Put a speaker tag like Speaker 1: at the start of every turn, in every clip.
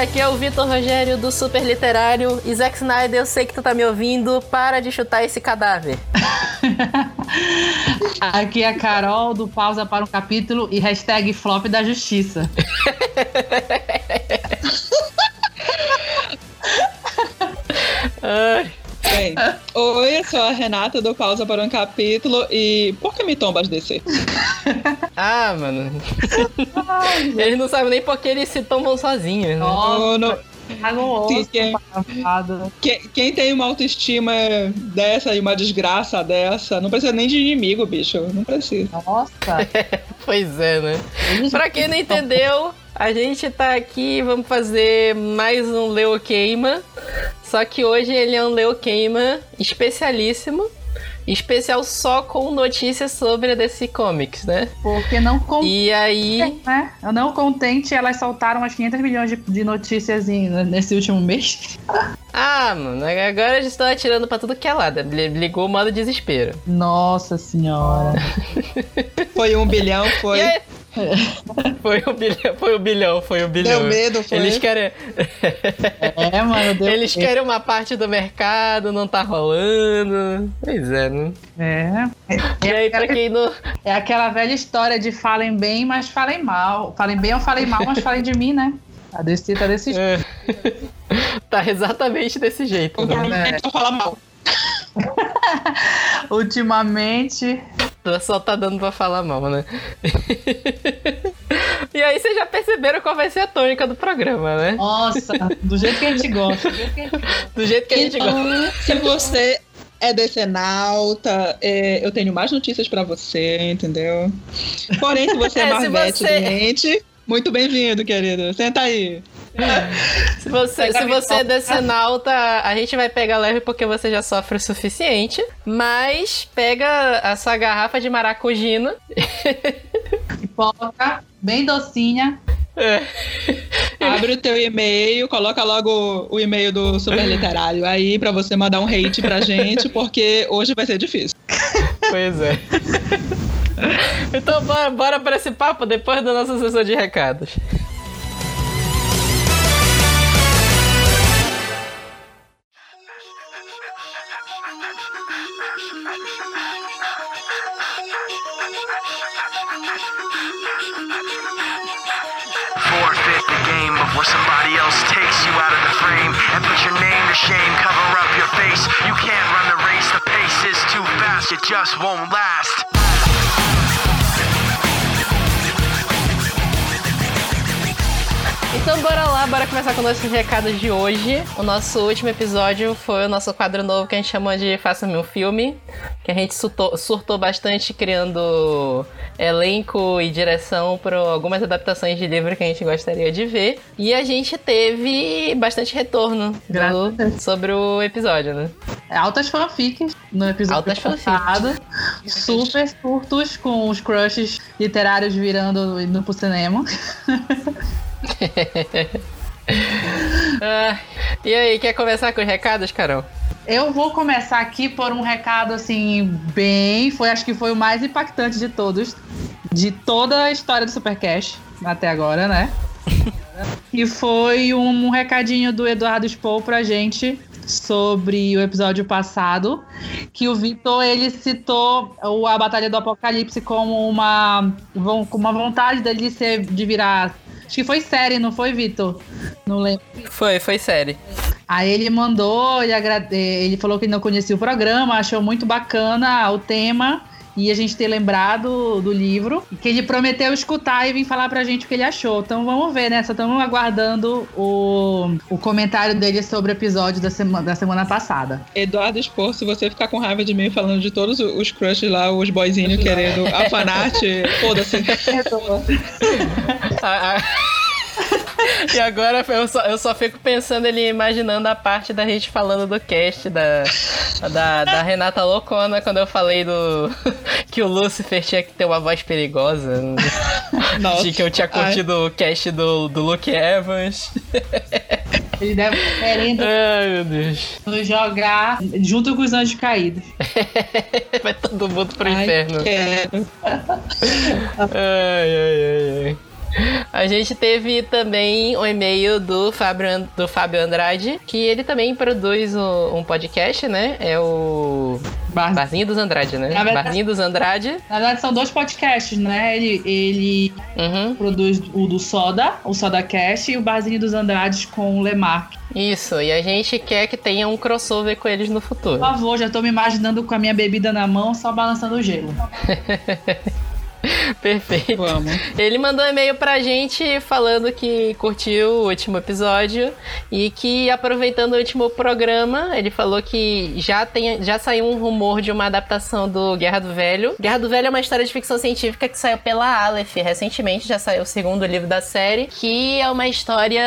Speaker 1: Aqui é o Vitor Rogério do Super Literário. E Zack Snyder, eu sei que tu tá me ouvindo. Para de chutar esse cadáver.
Speaker 2: Aqui é a Carol do Pausa para um Capítulo e hashtag Flop da Justiça.
Speaker 3: Ai. Bem, oi, eu sou a Renata do Pausa para um Capítulo e por que me tombas descer?
Speaker 1: ah, mano. eles não sabem nem por que eles se tombam sozinhos. Né?
Speaker 3: Nossa. No, Sim, quem, quem, quem, tem uma autoestima dessa e uma desgraça dessa, não precisa nem de inimigo, bicho. Não precisa.
Speaker 2: Nossa.
Speaker 1: pois é, né? Pra quem não entendeu, a gente tá aqui, vamos fazer mais um Leo Queima. Só que hoje ele é um Leo Queima especialíssimo especial só com notícias sobre a DC Comics, né?
Speaker 2: Porque não contente,
Speaker 1: E aí...
Speaker 2: Né? Não contente, elas soltaram umas 500 milhões de, de notícias nesse último mês.
Speaker 1: Ah, mano, agora eles estão atirando pra tudo que é lado. Ligou o modo desespero.
Speaker 2: Nossa senhora.
Speaker 3: foi um bilhão, foi.
Speaker 1: Foi o bilhão, foi o bilhão, foi o bilhão.
Speaker 3: Deu medo, foi.
Speaker 1: Eles querem.
Speaker 2: É, mano, deu
Speaker 1: Eles medo. querem uma parte do mercado, não tá rolando. Pois é, né?
Speaker 2: É.
Speaker 1: E aí, pra quem não.
Speaker 2: É aquela velha história de falem bem, mas falem mal. Falem bem ou falem mal, mas falem de mim, né? A DC tá desse jeito.
Speaker 1: É. tá exatamente desse jeito.
Speaker 3: Né? É. falar mal.
Speaker 2: Ultimamente.
Speaker 1: Só tá dando pra falar mal, né? e aí vocês já perceberam qual vai ser a tônica do programa, né?
Speaker 2: Nossa, do jeito que a gente gosta.
Speaker 1: Do jeito que a gente
Speaker 3: então,
Speaker 1: gosta.
Speaker 3: Se você é decenalta, é, eu tenho mais notícias para você, entendeu? Porém, se você é, é Marvete você... doente, muito bem-vindo, querido. Senta aí.
Speaker 1: Se você, se você é decenalta, a gente vai pegar leve porque você já sofre o suficiente. Mas pega essa garrafa de maracujina.
Speaker 2: Pipoca, bem docinha.
Speaker 1: É.
Speaker 3: Abre o teu e-mail, coloca logo o e-mail do Super Literário aí pra você mandar um hate pra gente, porque hoje vai ser difícil.
Speaker 1: Pois é. Então bora, bora pra esse papo depois da nossa sessão de recados. Where somebody else takes you out of the frame and put your name to shame, cover up your face. You can't run the race, the pace is too fast, it just won't last. Então bora lá, bora começar com nossos recados de hoje. O nosso último episódio foi o nosso quadro novo que a gente chamou de Faça-me um Filme, que a gente surtou, surtou bastante criando elenco e direção para algumas adaptações de livro que a gente gostaria de ver. E a gente teve bastante retorno do, sobre o episódio, né?
Speaker 2: Altas fanfics no episódio
Speaker 1: Altas passado.
Speaker 2: Super curtos com os crushes literários virando indo pro cinema.
Speaker 1: ah, e aí, quer começar com os recados, Carol?
Speaker 2: Eu vou começar aqui por um recado assim, bem. Foi, acho que foi o mais impactante de todos. De toda a história do Supercash até agora, né? e foi um, um recadinho do Eduardo Spoh pra gente sobre o episódio passado, que o Vitor ele citou a Batalha do Apocalipse como uma, uma vontade dele de, ser, de virar Acho que foi série, não foi, Vitor? Não lembro.
Speaker 1: Foi, foi série.
Speaker 2: Aí ele mandou, ele, agrade... ele falou que não conhecia o programa, achou muito bacana o tema e a gente ter lembrado do livro, que ele prometeu escutar e vir falar pra gente o que ele achou. Então vamos ver, né? Só estamos aguardando o, o comentário dele sobre o episódio da semana, da semana passada.
Speaker 3: Eduardo Expor, se você ficar com raiva de mim falando de todos os crushes lá, os boyzinhos querendo a fanart, foda-se.
Speaker 1: e agora eu só, eu só fico pensando ele imaginando a parte da gente falando do cast da, da, da Renata Loucona quando eu falei do que o Lucifer tinha que ter uma voz perigosa. Nossa. De que eu tinha curtido Ai. o cast do, do Luke Evans.
Speaker 2: Ele deve querendo
Speaker 1: Ai, meu Deus.
Speaker 2: nos jogar junto com os anjos caídos.
Speaker 1: Vai todo mundo pro
Speaker 3: ai,
Speaker 1: inferno.
Speaker 3: Quero.
Speaker 1: ai, ai, ai, ai. A gente teve também o um e-mail do Fábio, do Fábio Andrade, que ele também produz o, um podcast, né? É o Bar... Barzinho dos Andrade, né? Verdade, Barzinho dos Andrade.
Speaker 2: Na verdade, são dois podcasts, né? Ele, ele uhum. produz o do Soda, o Soda Cast, e o Barzinho dos Andrades com o Lemark.
Speaker 1: Isso, e a gente quer que tenha um crossover com eles no futuro.
Speaker 2: Por favor, já tô me imaginando com a minha bebida na mão, só balançando o gelo.
Speaker 1: Perfeito. Vamos. Ele mandou um e-mail pra gente falando que curtiu o último episódio e que aproveitando o último programa, ele falou que já, tem, já saiu um rumor de uma adaptação do Guerra do Velho. Guerra do Velho é uma história de ficção científica que saiu pela Aleph recentemente, já saiu o segundo livro da série, que é uma história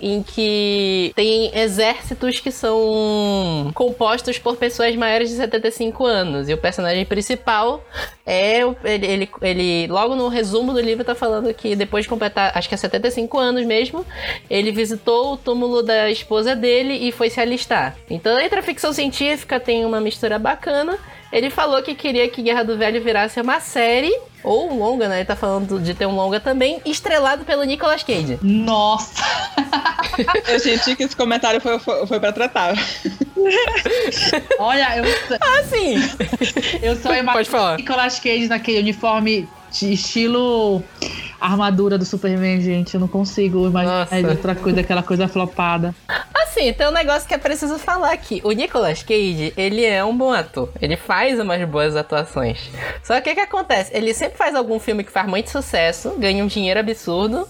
Speaker 1: em que tem exércitos que são compostos por pessoas maiores de 75 anos e o personagem principal é ele, ele ele, logo no resumo do livro, tá falando que depois de completar, acho que é 75 anos mesmo, ele visitou o túmulo da esposa dele e foi se alistar. Então, entre a ficção científica tem uma mistura bacana. Ele falou que queria que Guerra do Velho virasse uma série ou um longa, né? Ele tá falando de ter um longa também, estrelado pelo Nicolas Cage.
Speaker 2: Nossa!
Speaker 3: eu senti que esse comentário foi, foi, foi pra tratar.
Speaker 2: Olha, eu.
Speaker 1: Ah, sim!
Speaker 2: Eu só imagino Nicolas Cage naquele uniforme de armadura do Superman, gente. Eu não consigo imaginar outra coisa, aquela coisa flopada.
Speaker 1: Assim, tem um negócio que é preciso falar aqui. O Nicolas Cage, ele é um bom ator. Ele faz umas boas atuações. Só que o que acontece? Ele sempre faz algum filme que faz muito sucesso, ganha um dinheiro absurdo,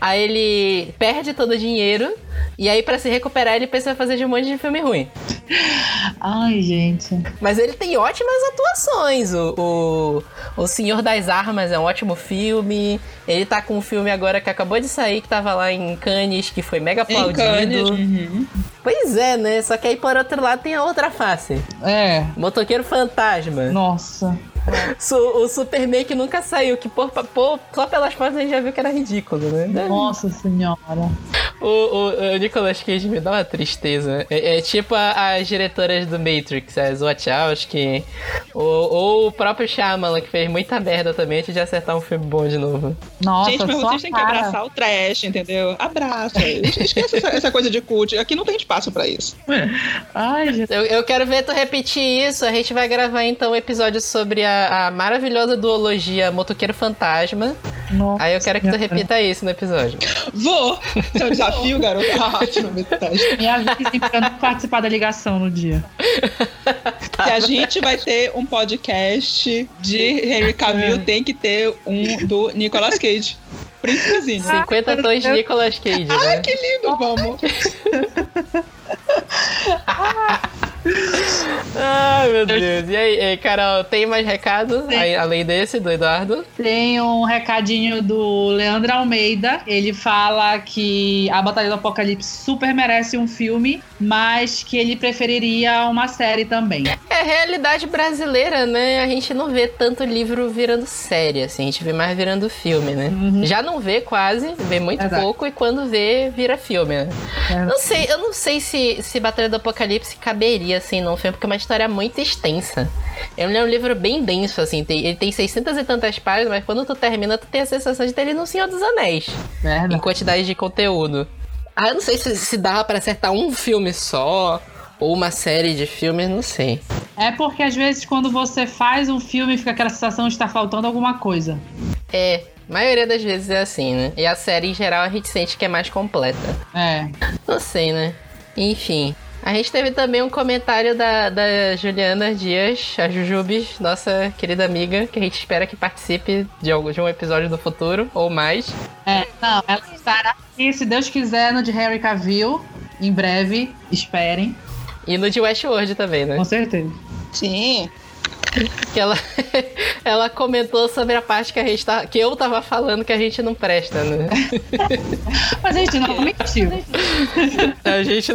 Speaker 1: aí ele perde todo o dinheiro, e aí para se recuperar ele precisa fazer de um monte de filme ruim.
Speaker 2: Ai, gente.
Speaker 1: Mas ele tem ótimas atuações. O, o, o Senhor das Armas é um ótimo filme. Ele tá com um filme agora que acabou de sair, que tava lá em Cannes, que foi mega aplaudido. Uhum. Pois é, né? Só que aí por outro lado tem a outra face.
Speaker 2: É.
Speaker 1: Motoqueiro Fantasma.
Speaker 2: Nossa.
Speaker 1: o Superman que nunca saiu, que por, por, só pelas fotos a gente já viu que era ridículo, né?
Speaker 2: Nossa senhora.
Speaker 1: O, o, o Nicolas Cage me dá uma tristeza. É, é tipo a, as diretoras do Matrix, as Wachowski, ou, ou o próprio Shyamalan, que fez muita merda também antes de acertar um filme bom de novo.
Speaker 3: Nossa, Gente, mas vocês têm que abraçar o trash, entendeu? Abraça. Esquece essa, essa, coisa de cult. Aqui não tem espaço pra isso.
Speaker 1: Ai, gente. Eu, eu quero ver tu repetir isso. A gente vai gravar então um episódio sobre a a, maravilhosa duologia Motoqueiro Fantasma. Nossa, Aí eu quero que tu repita isso no episódio.
Speaker 3: Vou! Seu é desafio, garoto. Ótimo,
Speaker 2: Me avise pra não participar da ligação no dia.
Speaker 3: Tá. Se a gente vai ter um podcast de Henry Cavill, é. tem que ter um do Nicolas Cage. Príncipezinho.
Speaker 1: 50 tons de Nicolas Cage. Né?
Speaker 3: Ai, que lindo, vamos.
Speaker 1: Ai, meu Deus. E aí, Carol, tem mais recado aí, além desse, do Eduardo?
Speaker 2: Tem um recadinho do Leandro Almeida. Ele fala que a Batalha do Apocalipse super merece um filme, mas que ele preferiria uma série também.
Speaker 1: É realidade brasileira, né? A gente não vê tanto livro virando série, assim. A gente vê mais virando filme, né? Uhum. Já não vê quase, vê muito Exato. pouco, e quando vê, vira filme, né? Não sei, eu não sei se, se Batalha do Apocalipse caberia assim, num filme, porque é uma história muito extensa. Ele é um livro bem denso, assim, tem, ele tem 600 e tantas páginas, mas quando tu termina, tu tem a sensação de ter ele no Senhor dos Anéis. Merda. Em quantidade de conteúdo. Ah, eu não sei se, se dava para acertar um filme só, ou uma série de filmes, não sei.
Speaker 2: É porque às vezes quando você faz um filme, fica aquela sensação de estar faltando alguma coisa.
Speaker 1: É, a maioria das vezes é assim, né? E a série, em geral, a gente sente que é mais completa.
Speaker 2: É.
Speaker 1: Não sei, né? Enfim. A gente teve também um comentário da, da Juliana Dias, a Jujubes, nossa querida amiga, que a gente espera que participe de, algum, de um episódio do futuro, ou mais.
Speaker 2: É, não, ela estará aqui, se Deus quiser, no de Harry Cavill, em breve, esperem.
Speaker 1: E no de Westworld também, né?
Speaker 2: Com certeza.
Speaker 3: Sim.
Speaker 1: Que ela, ela comentou sobre a parte que a gente tá, que eu tava falando que a gente não presta, né?
Speaker 2: Mas a gente não mentiu.
Speaker 1: A gente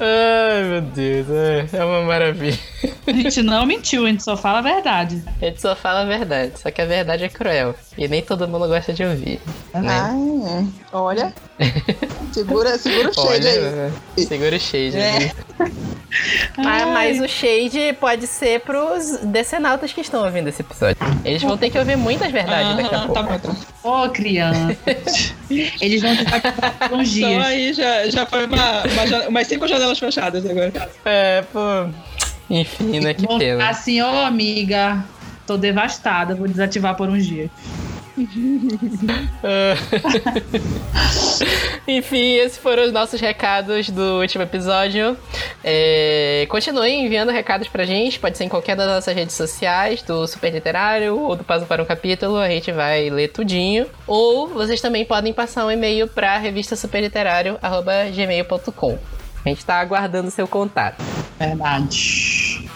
Speaker 1: Ai, meu Deus, é, é uma maravilha.
Speaker 2: A gente não mentiu, a gente só fala a verdade.
Speaker 1: A gente só fala a verdade, só que a verdade é cruel. E nem todo mundo gosta de ouvir. Né?
Speaker 3: Ai, olha. segura, segura o shade
Speaker 1: olha, aí. Segura o shade é. aí. Mas, mas, o shade pode ser pros decenautas que estão ouvindo esse episódio. Eles vão ter que ouvir muitas verdades daqui a pouco. Tá bom, tá.
Speaker 2: Ô, oh, criança. Eles vão ter que uns dias. Então
Speaker 3: aí já, já foi uma, uma, umas cinco janelas fechadas agora.
Speaker 1: É, pô. Enfim, né? Que pena.
Speaker 2: Assim, ô oh, amiga, tô devastada, vou desativar por uns dias.
Speaker 1: Enfim, esses foram os nossos recados do último episódio. É, continuem enviando recados pra gente, pode ser em qualquer das nossas redes sociais, do Super Literário ou do Passo para um Capítulo, a gente vai ler tudinho. Ou vocês também podem passar um e-mail pra revista superliterário.gmail.com. A gente tá aguardando seu contato.
Speaker 2: Verdade.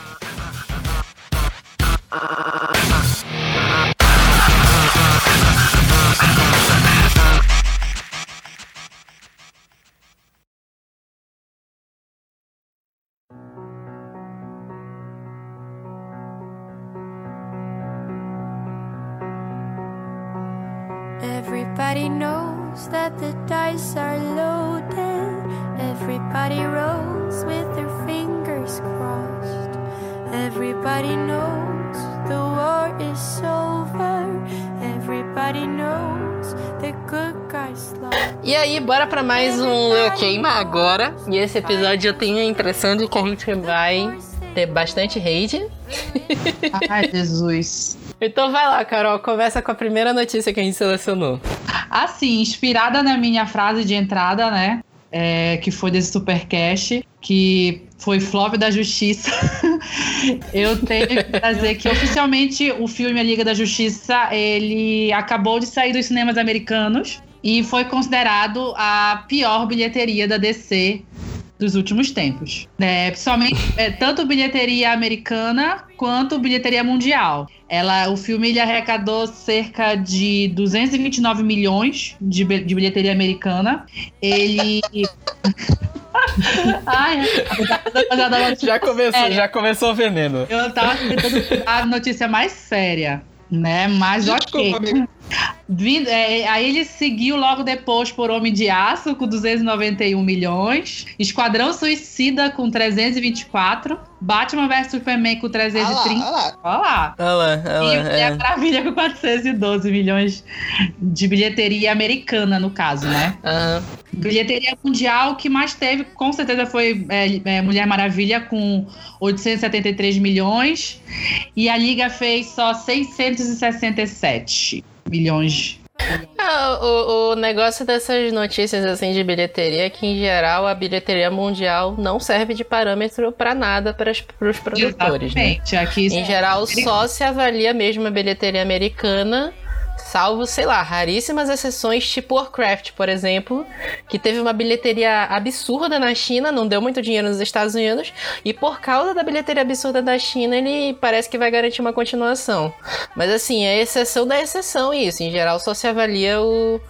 Speaker 2: Everybody knows that the dice are E aí, bora para mais um Eu Queima agora. E esse episódio eu tenho a impressão de que a gente vai ter bastante hate. Ai, Jesus.
Speaker 1: Então vai lá, Carol, começa com a primeira notícia que a gente selecionou.
Speaker 2: Assim, inspirada na minha frase de entrada, né? É, que foi desse Supercast, que foi flop da Justiça. eu tenho que dizer que oficialmente o filme A Liga da Justiça ele acabou de sair dos cinemas americanos e foi considerado a pior bilheteria da DC dos últimos tempos. É, principalmente é, tanto bilheteria americana quanto bilheteria mundial. Ela, o filme ele arrecadou cerca de 229 milhões de, de bilheteria americana. Ele
Speaker 1: Ai, já começou, já começou o veneno.
Speaker 2: Eu tava tentando a notícia mais séria, né? Mas Desculpa, ok. Amigo. Vindo, é, aí ele seguiu logo depois por Homem de Aço com 291 milhões, Esquadrão Suicida com 324, Batman vs Superman com 330. Olha lá, olha lá.
Speaker 1: Olha lá, olha lá
Speaker 2: e é. a Maravilha com 412 milhões de bilheteria americana, no caso, né? Uhum. Bilheteria mundial, que mais teve, com certeza, foi é, é, Mulher Maravilha com 873 milhões. E a Liga fez só 667 milhões.
Speaker 1: Ah, o, o negócio dessas notícias assim de bilheteria é que, em geral, a bilheteria mundial não serve de parâmetro para nada para os produtores. Né? Exatamente. Né? Aqui em geral, só se avalia mesmo a bilheteria americana Salvo, sei lá, raríssimas exceções, tipo Warcraft, por exemplo, que teve uma bilheteria absurda na China, não deu muito dinheiro nos Estados Unidos, e por causa da bilheteria absurda da China, ele parece que vai garantir uma continuação. Mas assim, é exceção da exceção isso. Em geral, só se avalia o,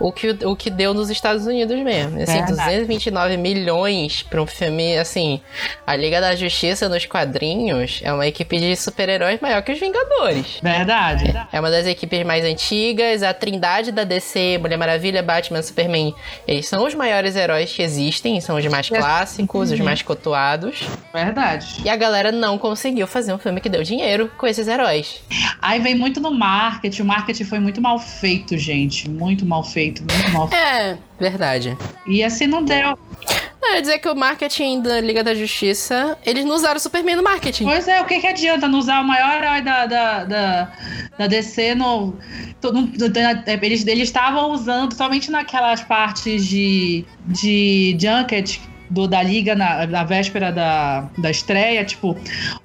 Speaker 1: o, que, o que deu nos Estados Unidos mesmo. Assim, é 229 milhões para um filme, assim, a Liga da Justiça nos quadrinhos é uma equipe de super-heróis maior que os Vingadores.
Speaker 2: Verdade.
Speaker 1: É uma das equipes mais antigas, a trindade da DC, Mulher Maravilha, Batman, Superman, eles são os maiores heróis que existem, são os mais clássicos, uhum. os mais cotuados.
Speaker 2: Verdade.
Speaker 1: E a galera não conseguiu fazer um filme que deu dinheiro com esses heróis.
Speaker 2: Aí vem muito no marketing, o marketing foi muito mal feito, gente, muito mal feito, muito mal feito.
Speaker 1: É, verdade.
Speaker 2: E assim não deu.
Speaker 1: Não, eu dizer que o marketing da Liga da Justiça, eles não usaram o Superman no marketing.
Speaker 2: Pois é, o que, que adianta não usar o maior herói da, da, da, da DC no, eles eles estavam usando somente naquelas partes de, de Junket do, da liga na, na véspera da, da estreia, tipo,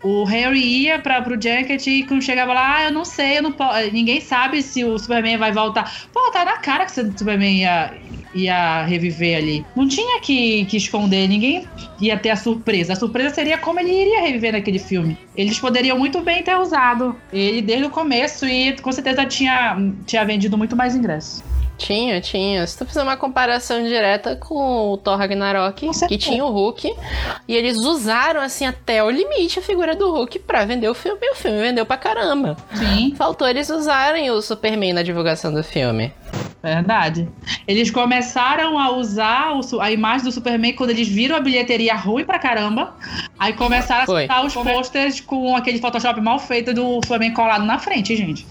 Speaker 2: o Harry ia para pro Junket e quando chegava lá, ah, eu não sei, eu não ninguém sabe se o Superman vai voltar. Pô, tá na cara que o Superman ia, ia reviver ali. Não tinha que, que esconder, ninguém ia ter a surpresa. A surpresa seria como ele iria reviver naquele filme. Eles poderiam muito bem ter usado ele desde o começo e com certeza tinha, tinha vendido muito mais ingressos.
Speaker 1: Tinha, tinha. Se tu fizer uma comparação direta com o Thor Ragnarok, que tinha o Hulk, e eles usaram, assim, até o limite a figura do Hulk pra vender o filme, e o filme vendeu pra caramba.
Speaker 2: Sim.
Speaker 1: Faltou eles usarem o Superman na divulgação do filme.
Speaker 2: Verdade. Eles começaram a usar o, a imagem do Superman quando eles viram a bilheteria ruim pra caramba. Aí começaram
Speaker 1: Foi.
Speaker 2: a citar os posters com aquele Photoshop mal feito do Superman colado na frente, gente.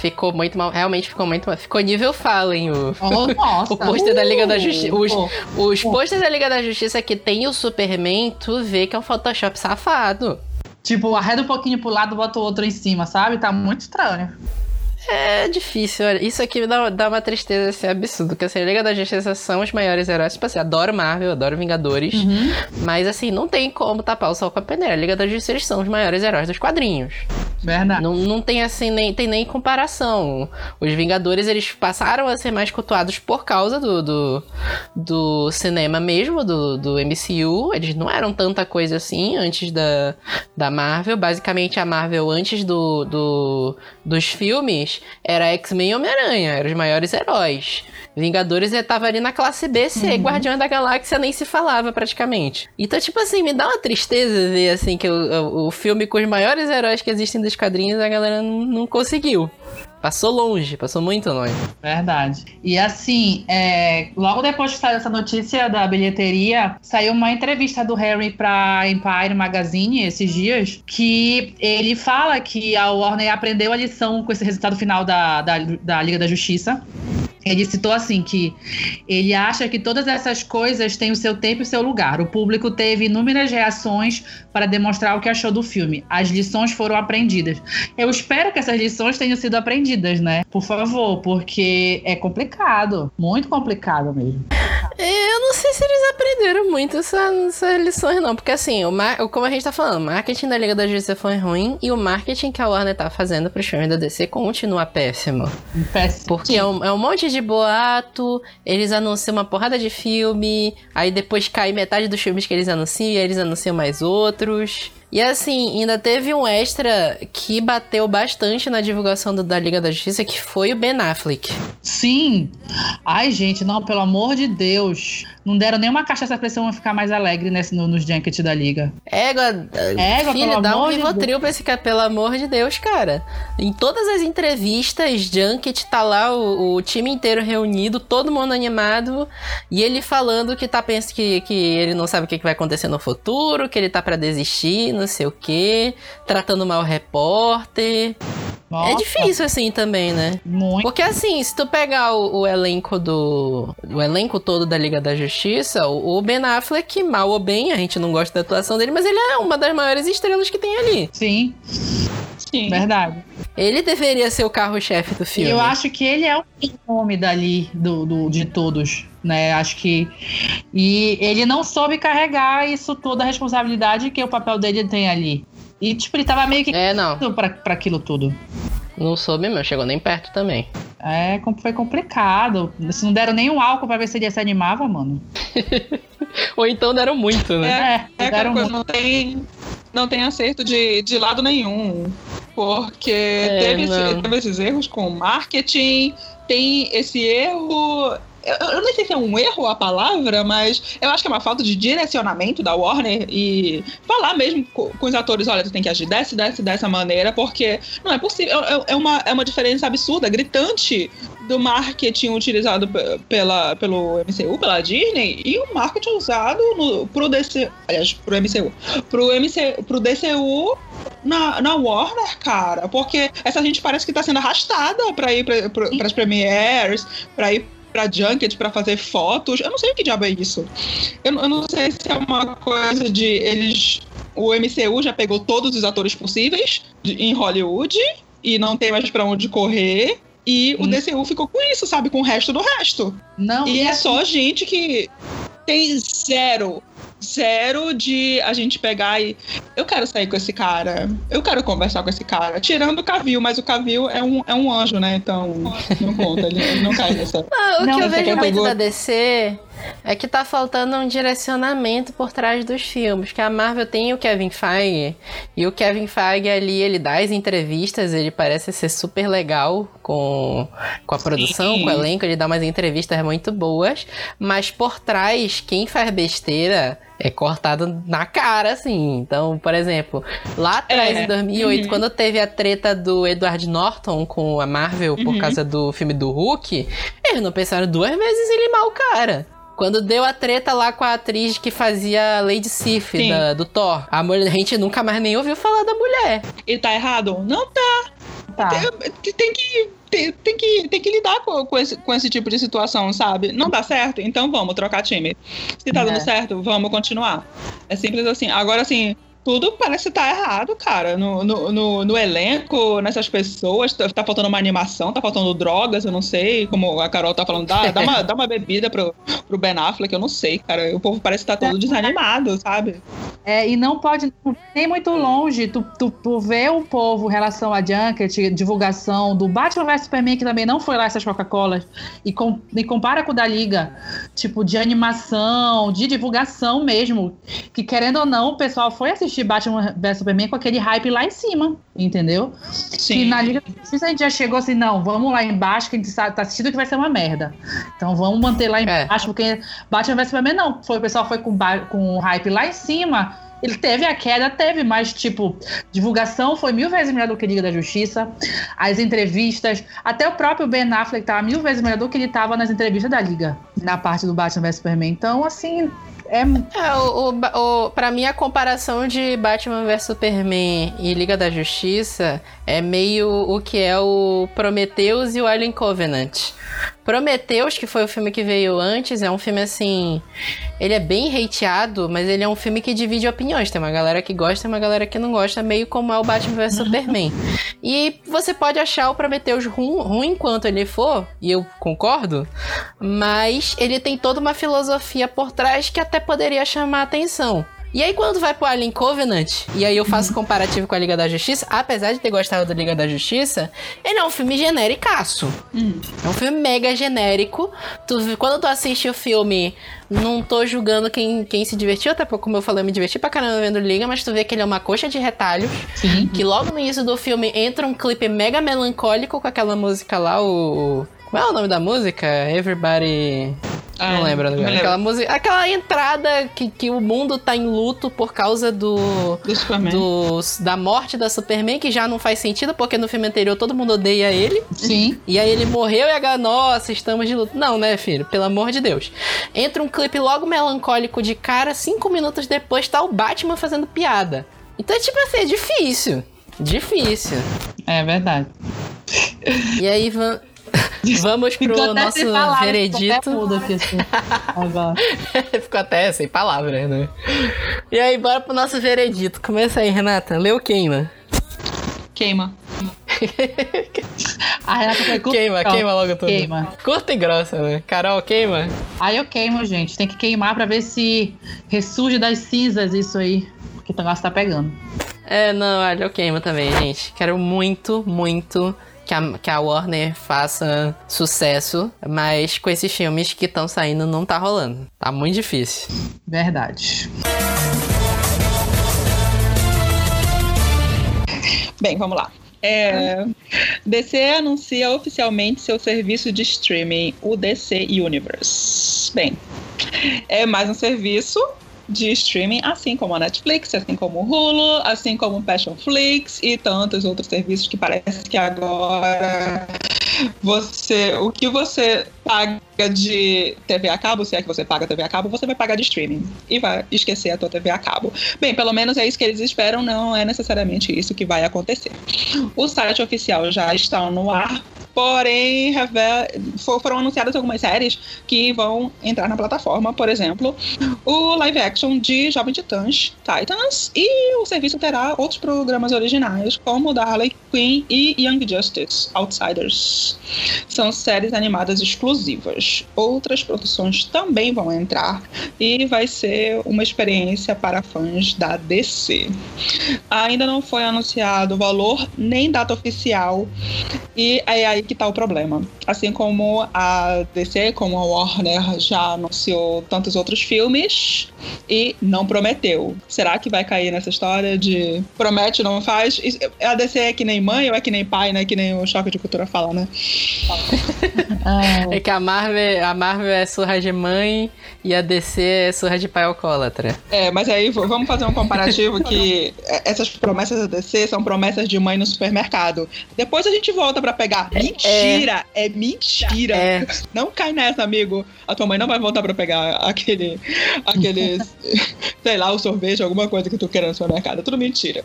Speaker 1: Ficou muito mal. Realmente ficou muito mal. Ficou nível Fallen o.
Speaker 2: Oh, nossa.
Speaker 1: O pôster da Liga da
Speaker 2: Uh,
Speaker 1: Justiça. Os,
Speaker 2: pô.
Speaker 1: os posters da Liga da Justiça que tem o Superman, tu vê que é um Photoshop safado.
Speaker 2: Tipo, arreda um pouquinho pro lado, bota o outro em cima, sabe? Tá muito estranho.
Speaker 1: É difícil, olha. Isso aqui me dá, dá uma tristeza assim, absurda. Porque assim, a Liga da Justiça são os maiores heróis. Tipo assim, adoro Marvel, adoro Vingadores.
Speaker 2: Uhum.
Speaker 1: Mas assim, não tem como tapar o sol com a peneira. A Liga da Justiça são os maiores heróis dos quadrinhos.
Speaker 2: Verdade.
Speaker 1: Não, não tem assim, nem, tem nem comparação. Os Vingadores, eles passaram a ser mais cultuados por causa do, do, do cinema mesmo, do, do MCU. Eles não eram tanta coisa assim antes da, da Marvel. Basicamente, a Marvel, antes do, do, dos filmes, era X-Men e Homem-Aranha. Eram os maiores heróis. Vingadores ele tava ali na classe B, C, Guardiões da Galáxia nem se falava praticamente. Então, tipo assim, me dá uma tristeza ver assim que o, o, o filme com os maiores heróis que existem dos quadrinhos a galera não, não conseguiu. Passou longe, passou muito longe.
Speaker 2: Verdade. E assim, é, logo depois que saiu essa notícia da bilheteria, saiu uma entrevista do Harry pra Empire Magazine esses dias, que ele fala que a Warner aprendeu a lição com esse resultado final da, da, da Liga da Justiça. Ele citou assim que ele acha que todas essas coisas têm o seu tempo e o seu lugar. O público teve inúmeras reações para demonstrar o que achou do filme. As lições foram aprendidas. Eu espero que essas lições tenham sido aprendidas, né? Por favor, porque é complicado, muito complicado mesmo.
Speaker 1: Não sei se eles aprenderam muito essa- essas lições, não. Porque assim, o mar... como a gente tá falando, o marketing da Liga da Justiça foi ruim e o marketing que a Warner tá fazendo pro filme da DC continua péssimo.
Speaker 2: Péssimo.
Speaker 1: Porque é um, é um monte de boato, eles anunciam uma porrada de filme, aí depois cai metade dos filmes que eles anunciam e aí eles anunciam mais outros. E assim, ainda teve um extra que bateu bastante na divulgação do- da Liga da Justiça, que foi o Ben Affleck.
Speaker 2: Sim. Ai, gente, não, pelo amor de Deus. Não deram nenhuma cachaça pra esse homem ficar mais alegre nesse, no, nos junkets da liga.
Speaker 1: Égua,
Speaker 2: Égua,
Speaker 1: filho,
Speaker 2: pelo
Speaker 1: dá um
Speaker 2: amor de
Speaker 1: Rivotril pra esse cara, pelo amor de Deus, cara. Em todas as entrevistas, Junket tá lá, o, o time inteiro reunido, todo mundo animado, e ele falando que tá pensando que, que ele não sabe o que que vai acontecer no futuro, que ele tá pra desistir, não sei o quê, tratando mal o repórter.
Speaker 2: Nossa,
Speaker 1: É difícil assim também, né?
Speaker 2: Muito.
Speaker 1: Porque assim, se tu pegar o, o elenco do. O elenco todo da Liga da Justiça, o, o Ben Affleck, mal ou bem, a gente não gosta da atuação dele, mas ele é uma das maiores estrelas que tem ali.
Speaker 2: Sim,
Speaker 3: Sim.
Speaker 2: verdade.
Speaker 1: Ele deveria ser o carro-chefe do filme.
Speaker 2: eu acho que ele é o nome dali do, do- de todos, né? Acho que. E ele não soube carregar isso toda a responsabilidade que o papel dele tem ali. E, tipo, ele tava meio que
Speaker 1: É, não.
Speaker 2: pra, pra aquilo tudo.
Speaker 1: Não soube mesmo, chegou nem perto também.
Speaker 2: É, foi complicado. Se não deram nenhum álcool pra ver se ele se animava, mano.
Speaker 1: Ou então deram muito, né?
Speaker 2: É,
Speaker 3: É aquela
Speaker 2: deram
Speaker 3: coisa,
Speaker 2: muito.
Speaker 3: não tem, não tem acerto de, de lado nenhum. Porque
Speaker 1: É,
Speaker 3: teve, teve esses erros com o marketing, tem esse erro. Eu, eu não sei se é um erro a palavra, mas eu acho que é uma falta de direcionamento da Warner e falar mesmo co- com, os atores: olha, tu tem que agir dessa, dessa, dessa maneira, porque não é possível. É, é uma, é uma diferença absurda, gritante do marketing utilizado pe- pela, pelo MCU, pela Disney, e o marketing usado no, pro DC. Aliás, pro MCU. Pro, MC, pro DCU na, na Warner, cara. Porque essa gente parece que tá sendo arrastada pra ir pra, pra, pras premieres, pra ir pra junket, pra fazer fotos. Eu não sei o que diabo é isso. Eu, eu não sei se é uma coisa de eles. O MCU já pegou todos os atores possíveis de- em Hollywood e não tem mais pra onde correr. E o
Speaker 2: Hum.
Speaker 3: DCU ficou com isso, sabe? Com o resto do resto.
Speaker 2: Não,
Speaker 3: E é
Speaker 2: assim,
Speaker 3: só gente que tem zero. Zero de a gente pegar e. Eu quero sair com esse cara. Eu quero conversar com esse cara. Tirando o Cavil, mas o Cavil é um, é um anjo, né? Então não conta, ele, não cai nessa.
Speaker 1: Ah, o
Speaker 2: Não,
Speaker 1: que eu vejo muito
Speaker 3: pegou-
Speaker 1: da DC É que tá faltando um direcionamento por trás dos filmes. Que a Marvel tem o Kevin Feige. E o Kevin Feige ali, ele dá as entrevistas, ele parece ser super legal com, com a produção, Sim. com o elenco. Ele dá umas entrevistas muito boas. Mas por trás, quem faz besteira é cortado na cara, assim. Então, por exemplo, lá atrás, é. em 2008, uhum. quando teve a treta do Edward Norton com a Marvel por uhum. causa do filme do Hulk, eles não pensaram duas vezes em limar o cara. Quando deu a treta lá com a atriz que fazia Lady Sif da, do Thor, a, mulher, a gente nunca mais nem ouviu falar da mulher.
Speaker 3: E tá errado? Não tá. tá. Tem, tem que tem, tem, que, tem que lidar com, com, esse, com esse tipo de situação, sabe? Não dá certo? Então vamos trocar time. Se tá é. dando certo, vamos continuar. É simples assim. Agora, assim, tudo parece estar tá errado, cara. No, no, no, no, elenco, nessas pessoas, tá, tá, faltando uma animação, tá faltando drogas, eu não sei. Como a Carol tá falando, dá, dá, uma, dá uma bebida pro, pro Ben Affleck, eu não sei, cara. O povo parece estar tá todo desanimado, sabe?
Speaker 2: É, e não pode nem muito longe. Tu, tu, tu vê o povo em relação a Junket, divulgação do Batman vs Superman, que também não foi lá essas Coca-Colas, e, com, e compara com o da Liga, tipo, de animação, de divulgação mesmo. Que querendo ou não, o pessoal foi assistir assistir Batman vs Superman com aquele hype lá em cima, entendeu? Sim. Que na Liga da a gente já chegou assim, não, vamos lá embaixo, que a gente tá assistindo que vai ser uma merda. Então vamos manter lá é. embaixo, é. porque Batman vs Superman não. Foi, o pessoal foi com, com hype lá em cima. Ele teve a queda, teve, mas, tipo, divulgação foi mil vezes melhor do que Liga da Justiça. As entrevistas, até o próprio Ben Affleck tava mil vezes melhor do que ele tava nas entrevistas da Liga, na parte do Batman vs Superman. Então, assim, é,
Speaker 1: é o, o, o, pra mim, a comparação de Batman vs Superman e Liga da Justiça é meio o que é o Prometheus e o Alien Covenant. Prometheus, que foi o filme que veio antes, é um filme assim. Ele é bem hateado, mas ele é um filme que divide opiniões. Tem uma galera que gosta e uma galera que não gosta, meio como é o Batman vs Superman. E você pode achar o Prometheus ruim, ruim enquanto ele for, e eu concordo, mas ele tem toda uma filosofia por trás que até poderia chamar atenção. E aí, quando vai pro Alien Covenant, e aí eu faço comparativo com a Liga da Justiça, apesar de ter gostado da Liga da Justiça, ele é um filme genéricaço. Hum. É um filme mega genérico. Tu, quando tu assiste o filme, não tô julgando quem, quem se divertiu, até porque, como eu falei, eu me diverti pra caramba vendo Liga, mas tu vê que ele é uma coxa de retalhos. Sim. Que logo no início do filme entra um clipe mega melancólico com aquela música lá, o. Qual é o nome da música? Everybody. Ah, não lembro agora. Aquela música. Aquela entrada que, que o mundo tá em luto por causa do. Do Superman. da morte da Superman, que já não faz sentido, porque no filme anterior todo mundo odeia ele.
Speaker 2: Sim.
Speaker 1: E aí ele morreu e a nossa, estamos de luto. Não, né, filho? Pelo amor de Deus. Entra um clipe logo melancólico de cara, cinco minutos depois tá o Batman fazendo piada. Então, tipo assim, é difícil. Difícil.
Speaker 2: É verdade.
Speaker 1: E aí, vamos. Pro nosso palavras, veredito. Ficou até, assim. ficou até sem palavras, né? E aí, bora pro nosso veredito. Começa aí, Renata. O queima.
Speaker 3: Queima.
Speaker 2: A Renata foi curta.
Speaker 1: Queima, queima logo tudo.
Speaker 2: Queima.
Speaker 1: Curta e grossa, né? Carol, queima.
Speaker 2: Aí eu queimo, gente. Tem que queimar pra ver se ressurge das cinzas isso aí. Porque o negócio tá pegando.
Speaker 1: É, não, olha, eu queimo também, gente. Quero muito, muito que a, que a Warner faça sucesso, mas com esses filmes que estão saindo não tá rolando. Tá muito difícil.
Speaker 2: Verdade.
Speaker 3: Bem, vamos lá. É, DC anuncia oficialmente seu serviço de streaming, o DC Universe. Bem, é mais um serviço de streaming, assim como a Netflix, assim como o Hulu, assim como o Passionflix e tantos outros serviços que parece que agora você, o que você paga de TV a cabo, se é que você paga TV a cabo, você vai pagar de streaming e vai esquecer a tua TV a cabo. Bem, pelo menos é isso que eles esperam, não é necessariamente isso que vai acontecer. O site oficial já está no ar Porém, foram anunciadas algumas séries que vão entrar na plataforma, por exemplo, o live action de Jovem Titãs, Titans, e o serviço terá outros programas originais, como o da Harley Quinn e Young Justice, Outsiders. São séries animadas exclusivas. Outras produções também vão entrar e vai ser uma experiência para fãs da DC. Ainda não foi anunciado o valor nem data oficial, e aí aí que tá o problema. Assim como a DC, como a Warner já anunciou tantos outros filmes e não prometeu. Será que vai cair nessa história de promete, não faz? A DC é que nem mãe ou é que nem pai, né? Que nem o Choque de Cultura fala, né?
Speaker 1: é que a Marvel, a Marvel é surra de mãe e a DC é surra de pai alcoólatra.
Speaker 3: É, mas aí vamos fazer um comparativo que essas promessas da DC são promessas de mãe no supermercado. Depois a gente volta para pegar. É, mentira! É, é mentira! É. Não cai nessa, amigo. A tua mãe não vai voltar para pegar aquele, aquele, sei lá, o sorvete, alguma coisa que tu queira no supermercado. É tudo mentira.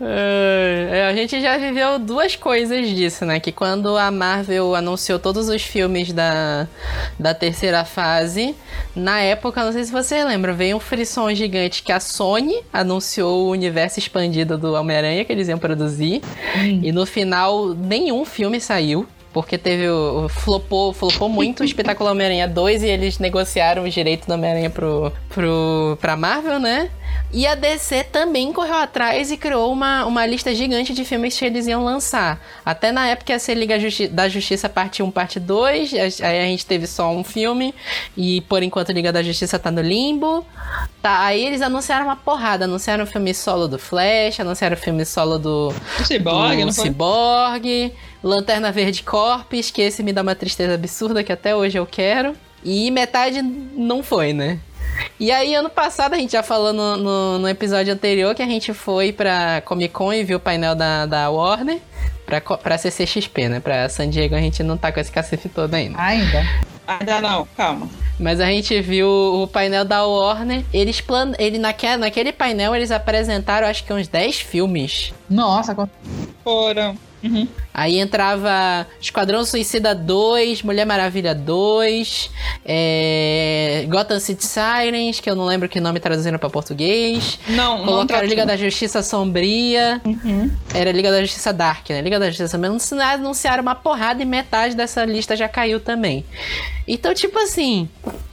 Speaker 1: É, a gente já viveu duas coisas disso, né? Que quando a Marvel anunciou todos os filmes da, da terceira fase, na época, não sei se você lembra, veio um frisson gigante que a Sony anunciou o universo expandido do Homem-Aranha que eles iam produzir. Hum. E no final, nenhum filme saiu. Porque teve o. Flopou, flopou muito o Espetáculo Homem-Aranha 2 e eles negociaram os direitos do Homem-Aranha pro, pro, pra Marvel, né? E a DC também correu atrás e criou uma, uma lista gigante de filmes que eles iam lançar. Até na época ia ser Liga Justi da Justiça parte 1, parte 2. Aí a gente teve só um filme. E por enquanto Liga da Justiça tá no limbo. Tá, aí eles anunciaram uma porrada. Anunciaram o filme solo do Flash, anunciaram o filme solo do.
Speaker 3: O Cyborg,
Speaker 1: do
Speaker 3: não
Speaker 1: Cyborg. Lanterna Verde Corpus, que esse me dá uma tristeza absurda que até hoje eu quero. E metade não foi, né? E aí, ano passado, a gente já falou no, no, no, episódio anterior que a gente foi pra Comic Con e viu o painel da, da Warner pra, pra CCXP, né? Pra San Diego a gente não tá com esse cacete todo ainda.
Speaker 2: Ainda?
Speaker 3: Ainda não, calma.
Speaker 1: Mas a gente viu o painel da Warner. Eles plan... ele naquele, naquele painel eles apresentaram acho que uns 10 filmes.
Speaker 2: Nossa,
Speaker 3: foram.
Speaker 1: Uhum. Aí entrava Esquadrão Suicida 2, Mulher Maravilha 2, é... Gotham City Sirens, que eu não lembro que nome traduzindo para português.
Speaker 3: Não,
Speaker 1: Colocaram não Liga da Justiça Sombria. Uhum. Era Liga da Justiça Dark, né? Liga da Justiça Sombria. Anunciaram uma porrada e metade dessa lista já caiu também. Então, tipo assim,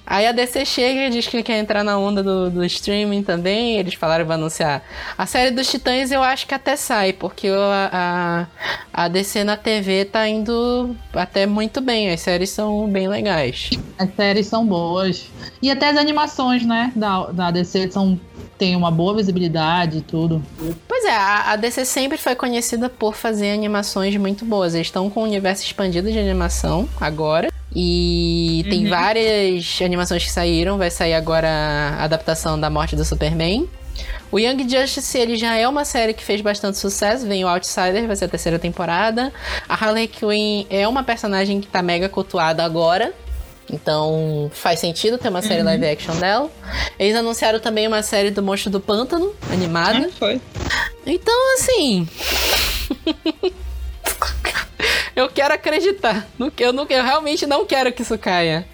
Speaker 1: Aí a DC chega e diz que quer entrar na onda do, do streaming também. Eles falaram que vai anunciar. A série dos Titãs eu acho que até sai, porque a, a, a DC na TV tá indo até muito bem. As séries são bem legais.
Speaker 2: As séries são boas. E até as animações, né, da, da DC são tem uma boa visibilidade e tudo.
Speaker 1: Pois é, a, DC sempre foi conhecida por fazer animações muito boas. Eles estão com o universo expandido de animação agora. E uhum. tem várias animações que saíram. Vai sair agora a adaptação da morte do Superman. O Young Justice, ele já é uma série que fez bastante sucesso. Vem o Outsider, vai ser a terceira temporada. A Harley Quinn é uma personagem que tá mega cultuada agora. Então faz sentido ter uma série uhum. live action dela. Eles anunciaram também uma série do Monstro do Pântano, animada.
Speaker 3: Ah, foi.
Speaker 1: Então, assim. eu quero acreditar. Eu, não, eu realmente não quero que isso caia.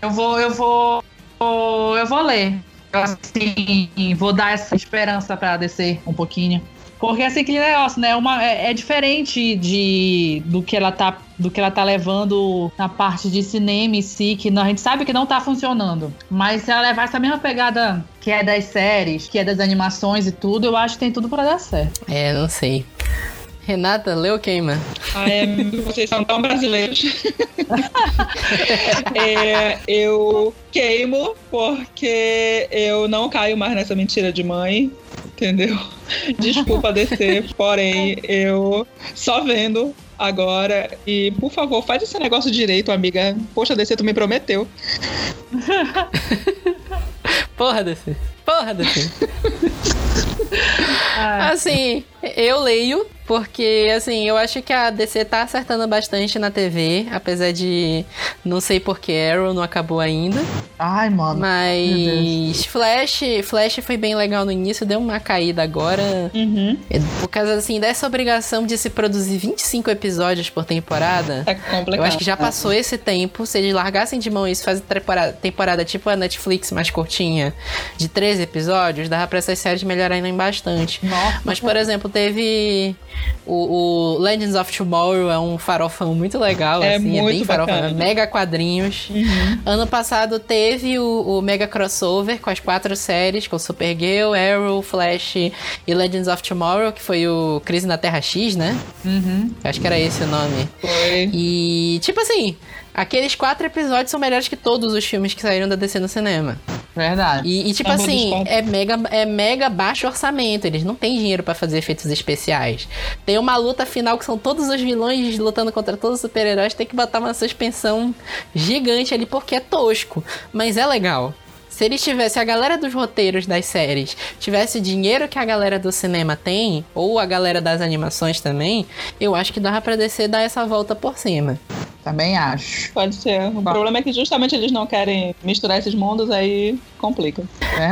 Speaker 2: Eu vou, eu vou. Eu vou ler. Assim, vou dar essa esperança pra descer um pouquinho. Porque assim, que negócio, né? Uma, é, é, diferente de, do, que ela tá, do que ela tá levando na parte de cinema em si, que não, a gente sabe que não tá funcionando. Mas se ela levar essa mesma pegada que é das séries, que é das animações e tudo, eu acho que tem tudo para dar certo.
Speaker 1: É, não sei. Renata, leu queima.
Speaker 3: Ah, é, vocês são tão brasileiros. é, eu queimo porque eu não caio mais nessa mentira de mãe, entendeu? Desculpa descer, porém eu só vendo agora. E, por favor, faz esse negócio direito, amiga. Poxa, DC, tu me prometeu.
Speaker 1: Porra, DC. Porra, DC. assim, eu leio porque, assim, eu acho que a DC tá acertando bastante na TV, apesar de não sei porque Arrow não acabou ainda.
Speaker 2: Ai, mano.
Speaker 1: Mas Flash, Flash foi bem legal no início, deu uma caída agora.
Speaker 3: Uhum.
Speaker 1: É, por causa, assim, dessa obrigação de se produzir 25 episódios por temporada.
Speaker 3: É complicado.
Speaker 1: Eu acho que já passou esse tempo. Se eles largassem de mão isso, fazer temporada, temporada tipo a Netflix mais curtinha, de 13 episódios, dava pra essas séries melhorarem bastante.
Speaker 2: Nossa.
Speaker 1: Mas, por exemplo, teve O, o, Legends of Tomorrow é um farofão muito legal,
Speaker 3: é
Speaker 1: assim,
Speaker 3: muito
Speaker 1: é bem farofão, é
Speaker 3: bacana.
Speaker 1: mega quadrinhos.
Speaker 3: Uhum.
Speaker 1: Ano passado teve o, o mega crossover com as quatro séries, com Supergirl, Arrow, Flash e Legends of Tomorrow, que foi o Crise na Terra X, né?
Speaker 2: Uhum.
Speaker 1: Acho que era esse o nome.
Speaker 3: Foi.
Speaker 1: E, tipo assim, aqueles quatro episódios são melhores que todos os filmes que saíram da DC no cinema.
Speaker 2: Verdade.
Speaker 1: E, e, tipo assim, é mega, é mega baixo orçamento. Eles não têm dinheiro pra fazer efeitos especiais. Tem uma luta final que são todos os vilões lutando contra todos os super-heróis. Tem que botar uma suspensão gigante ali porque é tosco. Mas é legal. Se eles tivessem, a galera dos roteiros das séries tivesse o dinheiro que a galera do cinema tem, ou a galera das animações também, eu acho que dava pra descer dar essa volta por cima.
Speaker 2: Também acho.
Speaker 3: Pode ser. O
Speaker 2: Bom.
Speaker 3: problema é que justamente eles não querem misturar esses mundos, aí complica.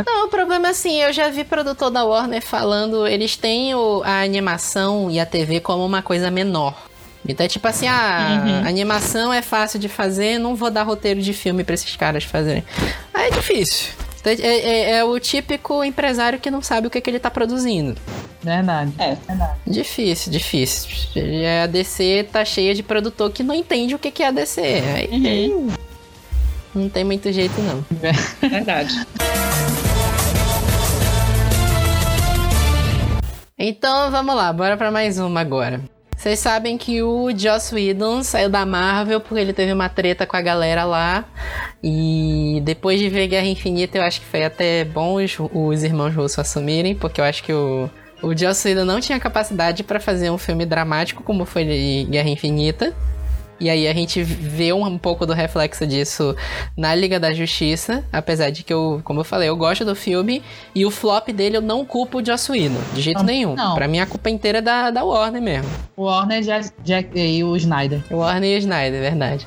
Speaker 1: Não, o problema é assim, eu já vi produtor da Warner falando, eles têm o- a animação e a TV como uma coisa menor. Então é tipo assim, ah,
Speaker 3: Uhum.
Speaker 1: a animação é fácil de fazer, não vou dar roteiro de filme pra esses caras fazerem. Aí é difícil. Então, É, é- é o típico empresário que não sabe o que, que ele tá produzindo.
Speaker 2: Verdade.
Speaker 3: É.
Speaker 2: Verdade.
Speaker 1: Difícil, difícil. E A DC tá cheia de produtor que não entende o que, que é a DC. Aí
Speaker 3: Uhum.
Speaker 1: não tem muito jeito, não.
Speaker 3: Verdade.
Speaker 1: Então vamos lá, bora pra mais uma agora. Vocês sabem que o Joss Whedon saiu da Marvel porque ele teve uma treta com a galera lá. E depois de ver Guerra Infinita, eu acho que foi até bom os, os irmãos russos assumirem, porque eu acho que o, o Joss Whedon não tinha capacidade pra fazer um filme dramático como foi Guerra Infinita. E aí a gente vê um, um pouco do reflexo disso na Liga da Justiça, apesar de que eu, como eu falei, eu gosto do filme e o flop dele eu não culpo o Joss Whedon, de jeito
Speaker 2: Não,
Speaker 1: nenhum.
Speaker 2: não.
Speaker 1: Pra mim a culpa inteira é da, da Warner mesmo.
Speaker 2: O Warner Jack, Jack e o Snyder.
Speaker 1: O Warner e o Snyder, verdade.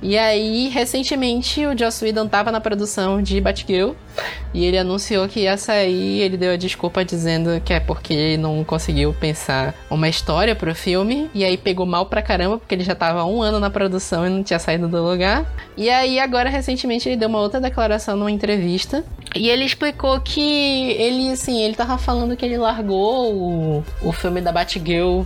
Speaker 1: E aí, recentemente, o Joss Whedon tava na produção de Batgirl e ele anunciou que ia sair. Ele deu a desculpa dizendo que é porque não conseguiu pensar uma história pro filme. E aí pegou mal pra caramba, porque ele já tava um ano na produção e não tinha saído do lugar. E aí, agora, recentemente, ele deu uma outra declaração numa entrevista. E ele explicou que ele, assim, ele tava falando que ele largou o, o filme da Batgirl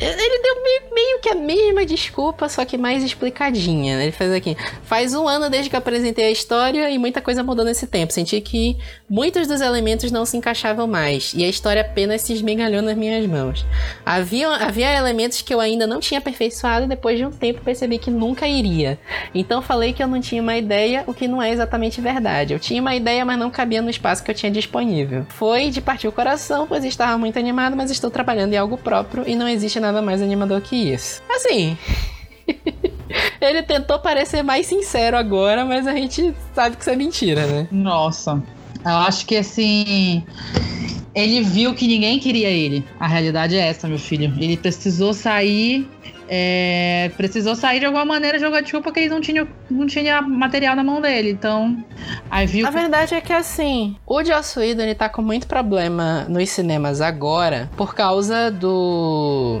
Speaker 1: ele deu meio, meio que a mesma desculpa, só que mais explicadinha. né? Ele fez aqui. Faz um ano desde que eu apresentei a história e muita coisa mudou nesse tempo. Senti que muitos dos elementos não se encaixavam mais e a história apenas se esmigalhou nas minhas mãos. Havia, havia elementos que eu ainda não tinha aperfeiçoado e depois de um tempo percebi que nunca iria. Então falei que eu não tinha uma ideia, o que não é exatamente verdade. Eu tinha uma ideia, mas não cabia no espaço que eu tinha disponível. Foi de partir o coração, pois estava muito animado, mas estou trabalhando em algo próprio e não existe nada mais animador que isso. Assim. Ele tentou parecer mais sincero agora, mas a gente sabe que isso é mentira, né?
Speaker 2: Nossa. Eu acho que assim. Ele viu que ninguém queria ele. A realidade é essa, meu filho. Ele precisou sair. é, precisou sair de alguma maneira jogar desculpa porque ele não tinha, não tinha material na mão dele. Então. Aí viu
Speaker 1: A
Speaker 2: que.
Speaker 1: verdade é que assim, o Joss Whedon ele tá com muito problema nos cinemas agora por causa do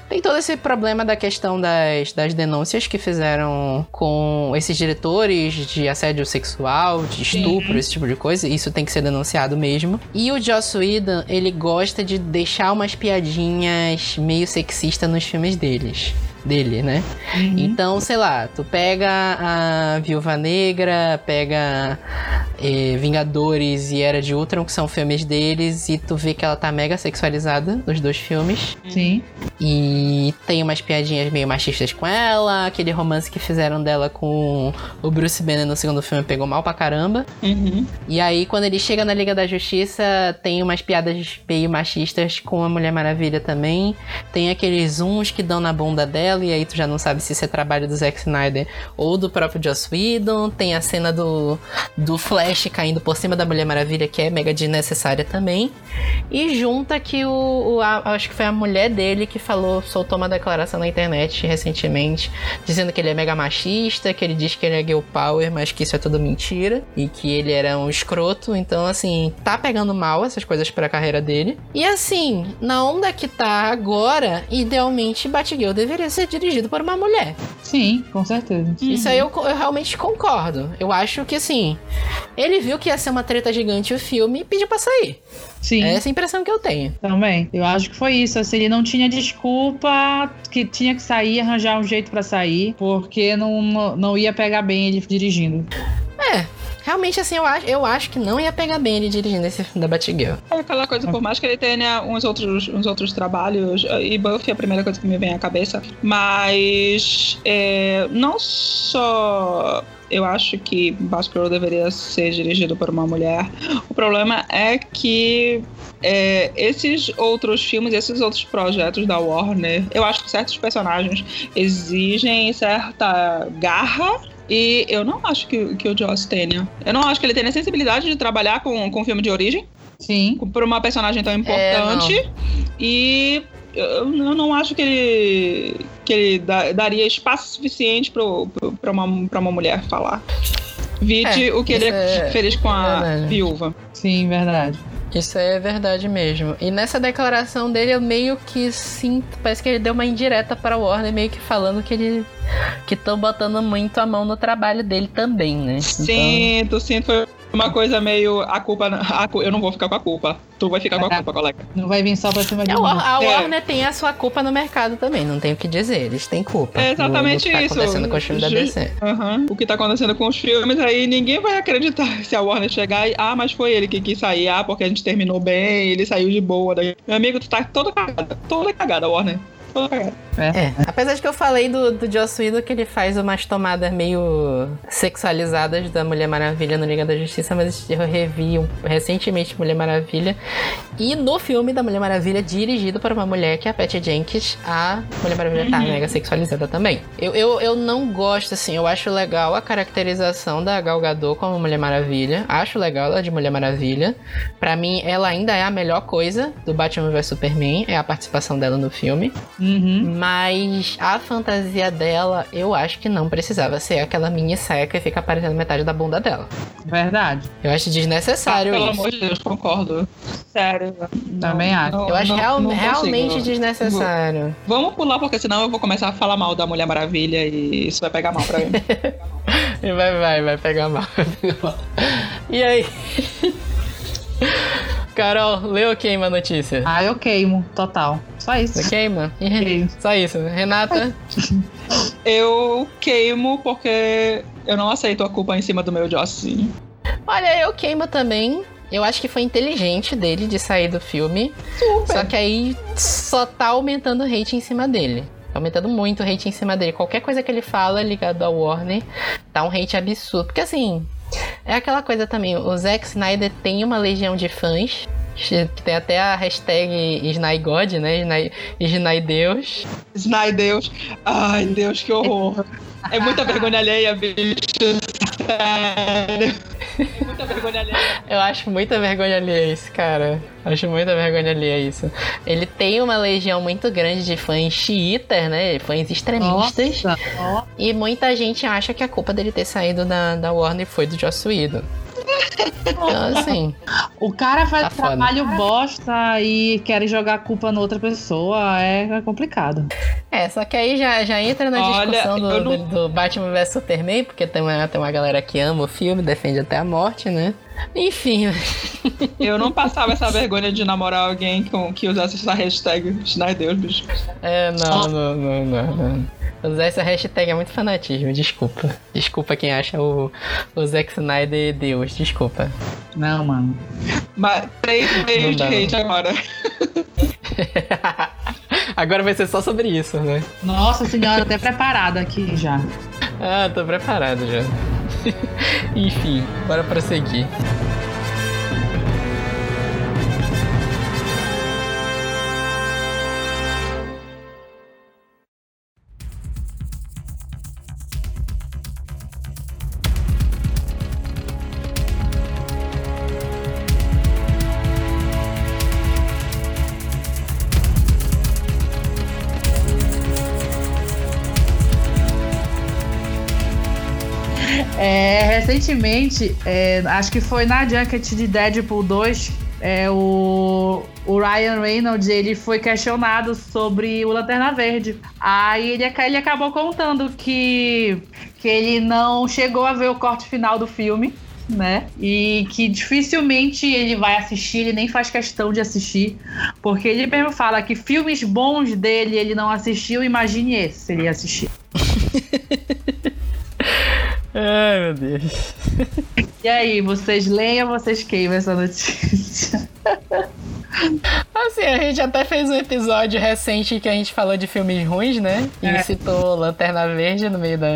Speaker 1: tem todo esse problema da questão das, das denúncias que fizeram com esses diretores de assédio sexual, de estupro, esse tipo de coisa. Isso tem que ser denunciado mesmo. E o Joss Whedon, ele gosta de deixar umas piadinhas meio sexistas nos filmes deles. Dele, né?
Speaker 2: Uhum.
Speaker 1: Então, sei lá, tu pega a Viúva Negra, pega eh, Vingadores e Era de Ultron, que são filmes deles, e tu vê que ela tá mega sexualizada nos dois filmes.
Speaker 2: Sim.
Speaker 1: E tem umas piadinhas meio machistas com ela, aquele romance que fizeram dela com o Bruce Banner no segundo filme pegou mal pra caramba.
Speaker 3: Uhum.
Speaker 1: E aí, quando ele chega na Liga da Justiça, tem umas piadas meio machistas com a Mulher Maravilha também. Tem aqueles zooms que dão na bunda dela, e aí tu já não sabe se isso é trabalho do Zack Snyder ou do próprio Joss Whedon. Tem a cena do, do Flash caindo por cima da Mulher Maravilha, que é mega desnecessária também. E junta que o, o- a- acho que foi a mulher dele que falou, soltou uma declaração na internet recentemente, dizendo que ele é mega machista, que ele diz que ele é girl power, mas que isso é tudo mentira e que ele era um escroto. Então, assim, tá pegando mal essas coisas pra carreira dele. E assim, na onda que tá agora, idealmente Batgirl deveria ser ser dirigido por uma mulher.
Speaker 2: Sim, com certeza.
Speaker 1: Isso aí eu, eu realmente concordo. Eu acho que assim, ele viu que ia ser uma treta gigante o filme e pediu pra sair.
Speaker 2: Sim.
Speaker 1: É essa a impressão que eu tenho.
Speaker 2: Também. Eu acho que foi isso. Assim, ele não tinha desculpa que tinha que sair, arranjar um jeito pra sair, porque não, não, não ia pegar bem ele dirigindo.
Speaker 1: É, realmente assim, eu acho, eu acho que não ia pegar bem ele dirigindo esse filme da Batgirl.
Speaker 3: É aquela coisa, por mais que ele tenha uns outros, uns outros trabalhos, e Buffy é a primeira coisa que me vem à cabeça, mas é, não só eu acho que Batgirl deveria ser dirigido por uma mulher. O problema é que é, esses outros filmes, esses outros projetos da Warner, eu acho que certos personagens exigem certa garra e eu não acho que, que o Joss tenha. Eu não acho que ele tenha a sensibilidade de trabalhar com, com filme de origem.
Speaker 2: Sim.
Speaker 3: Por uma personagem tão importante.
Speaker 1: É,
Speaker 3: e eu, eu não acho que ele, que ele da, daria espaço suficiente para uma, pra uma mulher falar. Vide
Speaker 1: É,
Speaker 3: o que ele
Speaker 1: é
Speaker 3: fez com a
Speaker 1: verdade.
Speaker 3: viúva.
Speaker 2: Sim, verdade.
Speaker 1: Isso é verdade mesmo. E nessa declaração dele, eu meio que sinto. Parece que ele deu uma indireta para o Warner, meio que falando que ele. que estão botando muito a mão no trabalho dele também, né? Então,
Speaker 3: Sinto, sinto. Foi uma coisa meio. A culpa. a eu não vou ficar com a culpa. Tu vai ficar com a
Speaker 2: É.
Speaker 3: culpa, colega.
Speaker 2: Não vai vir só pra cima de
Speaker 1: a,
Speaker 2: mim.
Speaker 1: A
Speaker 3: É.
Speaker 1: Warner tem a sua culpa no mercado também, não tem o que dizer. Eles têm culpa.
Speaker 3: É exatamente
Speaker 1: no que
Speaker 3: isso.
Speaker 1: Tá acontecendo com os filmes da DC.
Speaker 3: Aham. O que tá acontecendo com os filmes, aí ninguém vai acreditar se a Warner chegar e. Ah, mas foi ele que quis sair. Ah, porque a gente terminou bem, ele saiu de boa. Daí. Meu amigo, tu tá toda cagada. Toda cagada, Warner. Cagada.
Speaker 1: É, apesar de que eu falei do, do Joss Whedon que ele faz umas tomadas meio sexualizadas da Mulher Maravilha no Liga da Justiça, mas eu revi um- recentemente Mulher Maravilha. E no filme da Mulher Maravilha, dirigido por uma mulher que é a Patty Jenkins, a Mulher Maravilha tá mega sexualizada também. Eu, eu, eu não gosto, assim, eu acho legal a caracterização da Gal Gadot como Mulher Maravilha. Acho legal ela de Mulher Maravilha. Pra mim, ela ainda é a melhor coisa do Batman vs Superman, é a participação dela no filme.
Speaker 2: Uhum.
Speaker 1: Mas a fantasia dela, eu acho que não precisava ser aquela mini seca e ficar aparecendo metade da bunda dela.
Speaker 2: Verdade.
Speaker 1: Eu acho desnecessário
Speaker 3: Pelo
Speaker 1: isso.
Speaker 3: amor de Deus, concordo. Sério.
Speaker 2: Também acho.
Speaker 3: não-
Speaker 1: Eu acho
Speaker 3: não-
Speaker 1: real-
Speaker 3: não
Speaker 1: realmente desnecessário.
Speaker 3: Vamos pular, porque senão eu vou começar a falar mal da Mulher Maravilha e isso vai pegar mal pra mim.
Speaker 1: E vai, vai, vai pegar mal. e aí? Carol, leu ou queima a notícia?
Speaker 2: Ah, eu queimo, total. Só isso.
Speaker 1: Você queima?
Speaker 2: Queimo.
Speaker 1: Só isso. Renata?
Speaker 3: eu queimo porque eu não aceito a culpa em cima do meu Jossinho.
Speaker 1: Olha, eu queimo também. Eu acho que foi inteligente dele de sair do filme.
Speaker 3: Super.
Speaker 1: Só que aí só tá aumentando o hate em cima dele. Tá aumentando muito o hate em cima dele. Qualquer coisa que ele fala ligado ao Warner, tá um hate absurdo. Porque assim, é aquela coisa também, o Zack Snyder tem uma legião de fãs. Tem até a hashtag SnyGod, né? Sny- Snydeus.
Speaker 3: Snai Deus. Ai, Deus, que horror. É muita vergonha alheia, bicho. Sério. Muita vergonha alheia.
Speaker 1: Eu acho muita vergonha alheia isso, cara. Acho muita vergonha alheia isso. Ele tem uma legião muito grande de fãs xiitas, né? Fãs extremistas.
Speaker 2: Nossa.
Speaker 1: E muita gente acha que a culpa dele ter saído da, da Warner foi do Joss Whedon. Então, assim,
Speaker 2: O cara faz
Speaker 1: Tá foda.
Speaker 2: trabalho bosta e quer jogar a culpa na outra pessoa. É complicado.
Speaker 1: é, só que aí já, já entra na
Speaker 3: Olha,
Speaker 1: discussão do,
Speaker 3: eu não-
Speaker 1: do, do Batman vs Superman, porque tem uma, tem uma galera que ama o filme, defende até a morte, né? Enfim,
Speaker 3: Eu não passava essa vergonha de namorar alguém com, que usasse essa hashtag Deus, bicho.
Speaker 1: é, não, não, não, não, não. Usar essa hashtag é muito fanatismo, desculpa. Desculpa quem acha o, o Zack Snyder Deus, desculpa.
Speaker 2: Não, mano.
Speaker 3: Mas três meios de hate agora.
Speaker 1: Agora vai ser só sobre isso, né?
Speaker 2: Nossa senhora, até preparada aqui já.
Speaker 1: Ah, tô preparado já. Enfim, bora prosseguir.
Speaker 2: É, recentemente, é, acho que foi na Junket de Deadpool 2 é, o, o Ryan Reynolds ele foi questionado sobre o Lanterna Verde. Aí ele, ele acabou contando que, que ele não chegou a ver o corte final do filme né? E que dificilmente ele vai assistir, ele nem faz questão de assistir, porque ele mesmo fala que filmes bons dele ele não assistiu, imagine esse se ele assistir.
Speaker 1: Ai, meu Deus.
Speaker 2: E aí, vocês leem ou vocês queimam essa notícia?
Speaker 1: Assim, a gente até fez um episódio recente que a gente falou de filmes ruins, né? E é. citou Lanterna Verde no meio da,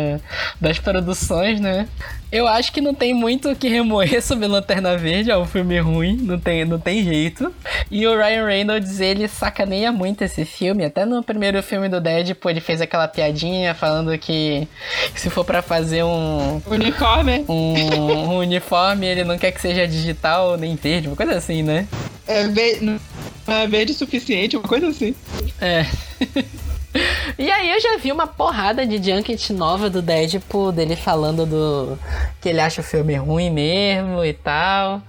Speaker 1: das produções, né? Eu acho que não tem muito o que remoer sobre Lanterna Verde, é um filme ruim, não tem, não tem jeito. E o Ryan Reynolds, ele sacaneia muito esse filme. Até no primeiro filme do Deadpool, ele fez aquela piadinha falando que, se for para fazer um...
Speaker 3: Uniforme.
Speaker 1: Um, um uniforme, ele não quer que seja digital nem verde, uma coisa assim, né?
Speaker 3: É, verde, é verde suficiente, uma coisa assim.
Speaker 1: É. E aí eu já vi uma porrada de junket nova do Deadpool, dele falando do que ele acha o filme ruim mesmo e tal.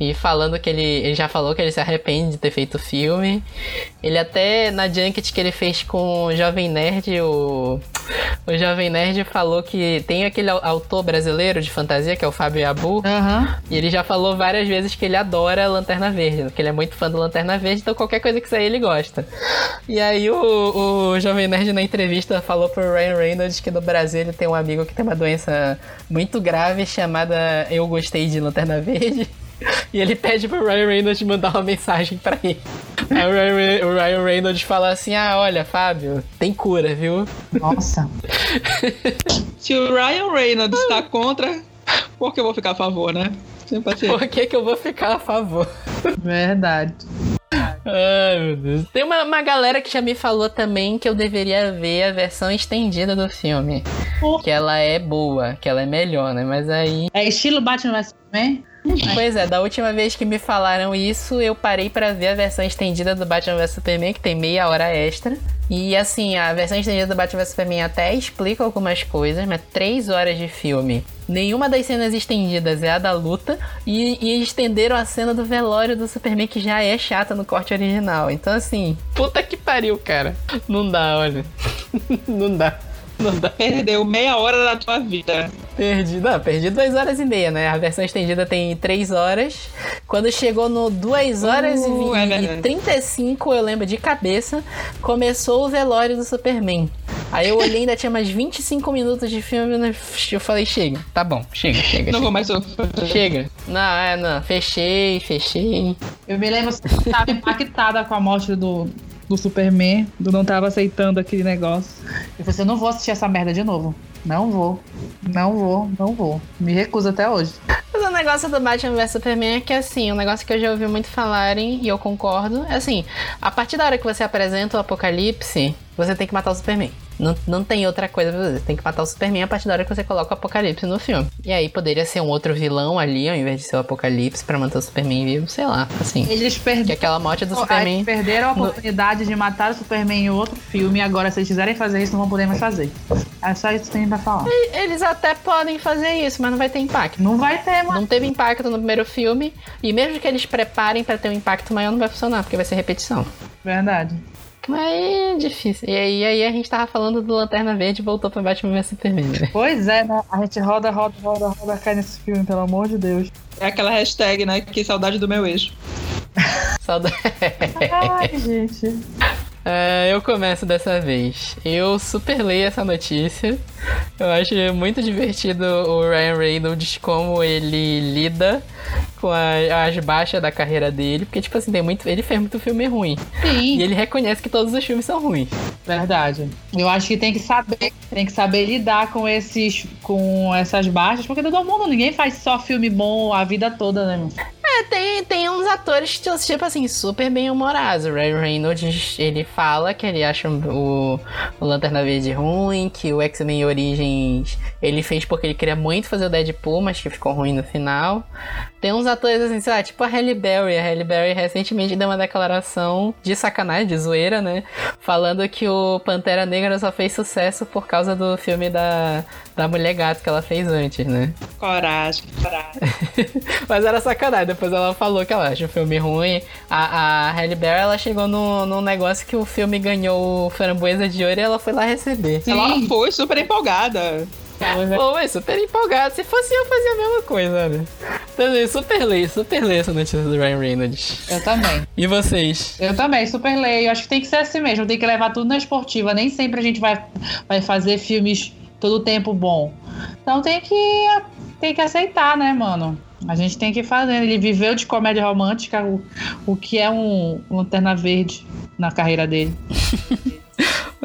Speaker 1: E falando que ele, ele já falou que ele se arrepende de ter feito o filme. Ele até na junket que ele fez com o Jovem Nerd, o, o Jovem Nerd falou que tem aquele autor brasileiro de fantasia, que é o Fábio Abu.
Speaker 2: Uhum.
Speaker 1: E ele já falou várias vezes que ele adora Lanterna Verde, que ele é muito fã do Lanterna Verde, então qualquer coisa que sair ele gosta. E aí o, o Jovem Nerd na entrevista falou pro Ryan Reynolds que no Brasil ele tem um amigo que tem uma doença muito grave chamada Eu Gostei de Lanterna Verde. E ele pede pro Ryan Reynolds mandar uma mensagem para ele. Aí o Ryan, o Ryan, Reynolds fala assim: Ah, olha, Fábio, tem cura, viu?
Speaker 2: Nossa.
Speaker 3: Se o Ryan Reynolds está contra, por que eu vou ficar a favor, né?
Speaker 1: Por que, que eu vou ficar a favor?
Speaker 2: Verdade.
Speaker 1: Ai, meu Deus. Tem uma, uma galera que já me falou também que eu deveria ver a versão estendida do filme. Que ela é boa, que ela é melhor, né? Mas aí.
Speaker 2: É estilo Batman vs Superman?
Speaker 1: Pois é, da última vez que me falaram isso, eu parei para ver a versão estendida do Batman vs Superman, que tem meia hora extra. E assim, a versão estendida do Batman vs Superman até explica algumas coisas, mas três horas de filme. Nenhuma das cenas estendidas é a da luta. E, e estenderam a cena do velório do Superman, que já é chata no corte original. Então, assim, puta que pariu, cara. Não dá, olha. Não dá.
Speaker 3: Não dá. Perdeu meia hora da tua vida.
Speaker 1: Perdi, não, perdi duas horas e meia, né? A versão estendida tem três horas. Quando chegou no duas horas uh, e, é e 35, eu lembro de cabeça, começou o velório do Superman. Aí eu olhei, ainda tinha mais 25 minutos de filme, né? eu falei, chega, tá bom, chega, chega.
Speaker 3: Não
Speaker 1: chega.
Speaker 3: vou mais
Speaker 1: Chega. Não, é, não, fechei, fechei.
Speaker 2: Eu me lembro que estava impactada com a morte do, do Superman, do não tava aceitando aquele negócio. Eu falei assim, eu não vou assistir essa merda de novo. Não vou. Não vou, não vou. Me recuso até hoje.
Speaker 1: Mas o negócio do Batman vs Superman é que, assim, um negócio que eu já ouvi muito falarem, e eu concordo, é assim, a partir da hora que você apresenta o Apocalipse, você tem que matar o Superman. Não, não tem outra coisa pra fazer. Você tem que matar o Superman a partir da hora que você coloca o Apocalipse no filme. E aí poderia ser um outro vilão ali, ao invés de ser o Apocalipse, pra manter o Superman vivo, sei lá, assim.
Speaker 2: Eles perderam. Que
Speaker 1: aquela morte do Superman. Eles
Speaker 2: perderam a oportunidade no... de matar o Superman em outro filme, e agora, se eles quiserem fazer isso, não vão poder mais fazer. É só isso que tem pra falar.
Speaker 1: Eles até podem fazer isso, mas não vai ter impacto.
Speaker 2: Não vai ter,
Speaker 1: mano. Não teve impacto no primeiro filme, e mesmo que eles preparem para ter um impacto maior, não vai funcionar, porque vai ser repetição.
Speaker 2: Verdade.
Speaker 1: Mas é difícil. E aí, aí a gente tava falando do Lanterna Verde e voltou pra Batman vs Superman. Né?
Speaker 2: Pois é, né? A gente roda, roda, roda, roda, cai nesse filme, pelo amor de Deus.
Speaker 3: É aquela hashtag, né? Que saudade do meu ex.
Speaker 1: saudade.
Speaker 2: Ai, gente.
Speaker 1: É, eu começo dessa vez. Eu super leio essa notícia. Eu acho muito divertido o Ryan Reynolds como ele lida com a, as baixas da carreira dele, porque tipo assim, tem muito, ele fez muito filme ruim.
Speaker 2: Sim.
Speaker 1: E ele reconhece que todos os filmes são ruins.
Speaker 2: Verdade. Eu acho que tem que saber, tem que saber lidar com esses com essas baixas, porque todo mundo, ninguém faz só filme bom a vida toda, né?
Speaker 1: É, tem, tem uns atores, tipo assim, super bem humorados. O Ryan Reynolds, ele fala que ele acha o, o Lanterna Verde ruim, que o X-Men Origins ele fez porque ele queria muito fazer o Deadpool, mas que ficou ruim no final. Tem uns atores assim, sei lá, tipo a Halle Berry. A Halle Berry recentemente deu uma declaração de sacanagem, de zoeira, né? Falando que o Pantera Negra só fez sucesso por causa do filme da, da Mulher Gato que ela fez antes, né?
Speaker 3: Coragem, coragem.
Speaker 1: mas era sacanagem. Depois ela falou que ela acha o filme ruim. A, a Halle Berry, ela chegou no, no negócio que o filme ganhou framboesa de ouro e ela foi lá receber.
Speaker 2: Sim.
Speaker 3: Ela foi super empolgada.
Speaker 1: Pô, é super empolgado. Se fosse eu, fazia a mesma coisa, né? Então, super lei, super lei essa notícia do Ryan Reynolds.
Speaker 2: Eu também.
Speaker 1: E vocês?
Speaker 2: Eu também, super leio. Acho que tem que ser assim mesmo, tem que levar tudo na esportiva. Nem sempre a gente vai, vai fazer filmes todo o tempo bom. Então tem que, tem que aceitar, né, mano? A gente tem que fazer. Ele viveu de comédia romântica, o, o que é um, um lanterna verde na carreira dele.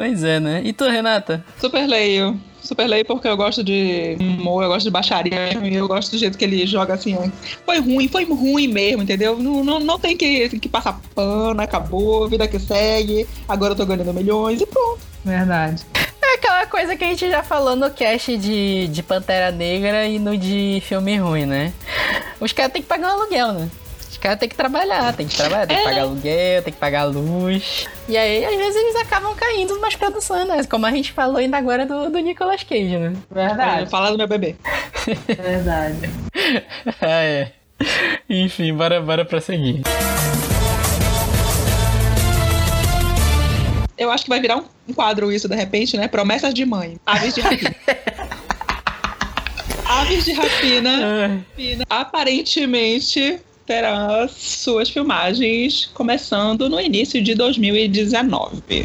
Speaker 1: Pois é, né? E tu, Renata?
Speaker 3: Super leio. Super leio porque eu gosto de humor, eu gosto de baixaria e eu gosto do jeito que ele joga assim. Foi ruim, foi ruim mesmo, entendeu? Não, não, não tem que, que passar pano, acabou, vida que segue. Agora eu tô ganhando milhões e pronto.
Speaker 2: Verdade.
Speaker 1: É aquela coisa que a gente já falou no cast de, de Pantera Negra e no de filme ruim, né? Os caras têm que pagar um aluguel, né? Os caras têm que trabalhar, tem que trabalhar, tem que pagar aluguel, tem que pagar luz. E aí, às vezes, eles acabam caindo nas produções, né? Como a gente falou ainda agora do, do Nicolas Cage, né?
Speaker 2: Verdade.
Speaker 3: Fala do meu bebê.
Speaker 2: Verdade.
Speaker 1: ah, é. Enfim, bora, bora prosseguir.
Speaker 3: Eu acho que vai virar um, um quadro isso de repente, né? Promessas de mãe. Aves de rapina. Aves de rapina,
Speaker 1: Ah,
Speaker 3: rapina aparentemente terá suas filmagens começando no início de 2019.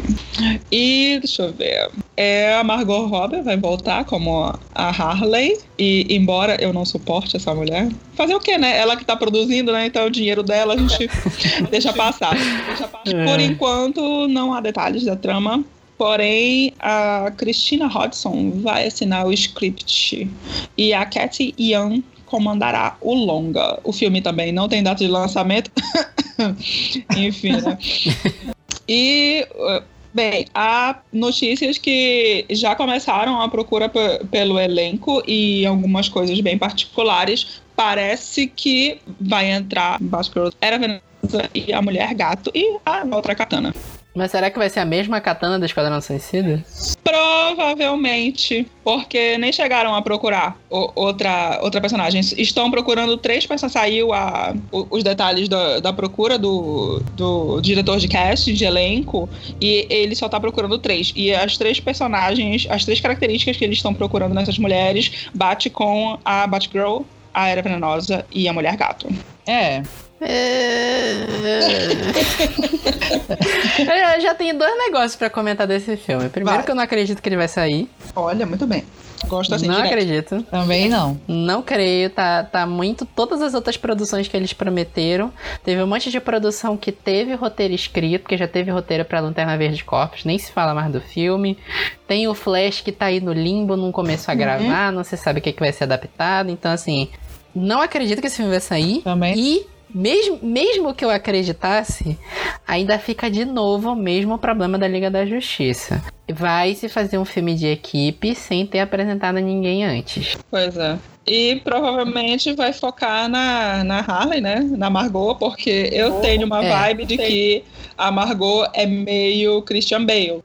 Speaker 3: E deixa eu ver. É, a Margot Robbie vai voltar como a Harley. E embora eu não suporte essa mulher, fazer o quê, né? Ela que tá produzindo, né? Então o dinheiro dela a gente deixa passar. Deixa passar.
Speaker 1: É.
Speaker 3: Por enquanto, não há detalhes da trama. Porém, a Christina Hodgson vai assinar o script e a Cathy Young comandará o longa. O filme também não tem data de lançamento. Enfim, né? E, bem, há notícias que já começaram a procura pe- pelo elenco e algumas coisas bem particulares. Parece que vai entrar Batgirl Era Venenosa e a Mulher Gato e a outra katana.
Speaker 1: Mas será que vai ser a mesma katana do Esquadrão Suicida?
Speaker 3: Provavelmente, porque nem chegaram a procurar o- outra, outra personagem. Estão procurando três personagens. Saiu a, o- os detalhes da, da procura do, do diretor de casting, de elenco, e ele só tá procurando três. E as três personagens, as três características que eles estão procurando nessas mulheres, bate com a Batgirl, a Era Venenosa e a Mulher Gato.
Speaker 2: É.
Speaker 1: Eu já tenho dois negócios pra comentar desse filme. Primeiro
Speaker 3: Vai.
Speaker 1: que eu não acredito que ele vai sair.
Speaker 3: Olha, muito bem. Gosto assim,
Speaker 1: não
Speaker 3: direto.
Speaker 1: acredito.
Speaker 2: Também não.
Speaker 1: Não creio, tá, tá muito. Todas as outras produções que eles prometeram. Teve um monte de produção que teve roteiro escrito, porque já teve roteiro pra Lanterna Verde Corpus, nem se fala mais do filme. Tem o Flash que tá aí no limbo, não começou a gravar, não se sabe o que, que vai ser adaptado. Então, assim, não acredito que esse filme vai sair.
Speaker 2: Também.
Speaker 1: E. Mesmo, mesmo que eu acreditasse, ainda fica de novo o mesmo problema da Liga da Justiça. Vai se fazer um filme de equipe sem ter apresentado ninguém antes.
Speaker 3: Pois é. E provavelmente vai focar na, na Harley, né? Na Margot, porque eu tenho uma
Speaker 1: É.
Speaker 3: vibe de que a Margot é meio Christian Bale.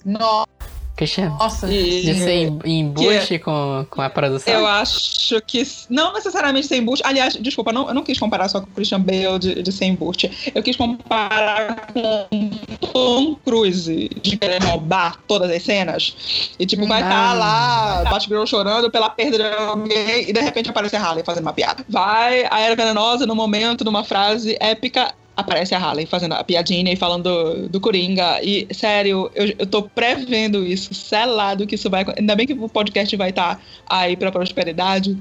Speaker 1: Christian,
Speaker 2: Nossa.
Speaker 3: E
Speaker 1: de ser em, em embuste com, com a produção.
Speaker 3: eu acho que não necessariamente sem embuste. Aliás, desculpa, não, eu não quis comparar só com o Christian Bale de, de ser embuste. Eu quis comparar com Tom Cruise de querer roubar todas as cenas. E tipo, vai estar lá, Batgirl chorando pela perda de alguém e de repente aparece a Harley fazendo uma piada. Vai a Era Venenosa no momento, numa frase épica. Aparece a Harley fazendo a piadinha e falando do, do Coringa. E, sério, eu, eu tô prevendo isso, selado que isso vai acontecer. Ainda bem que o podcast vai estar aí pra prosperidade.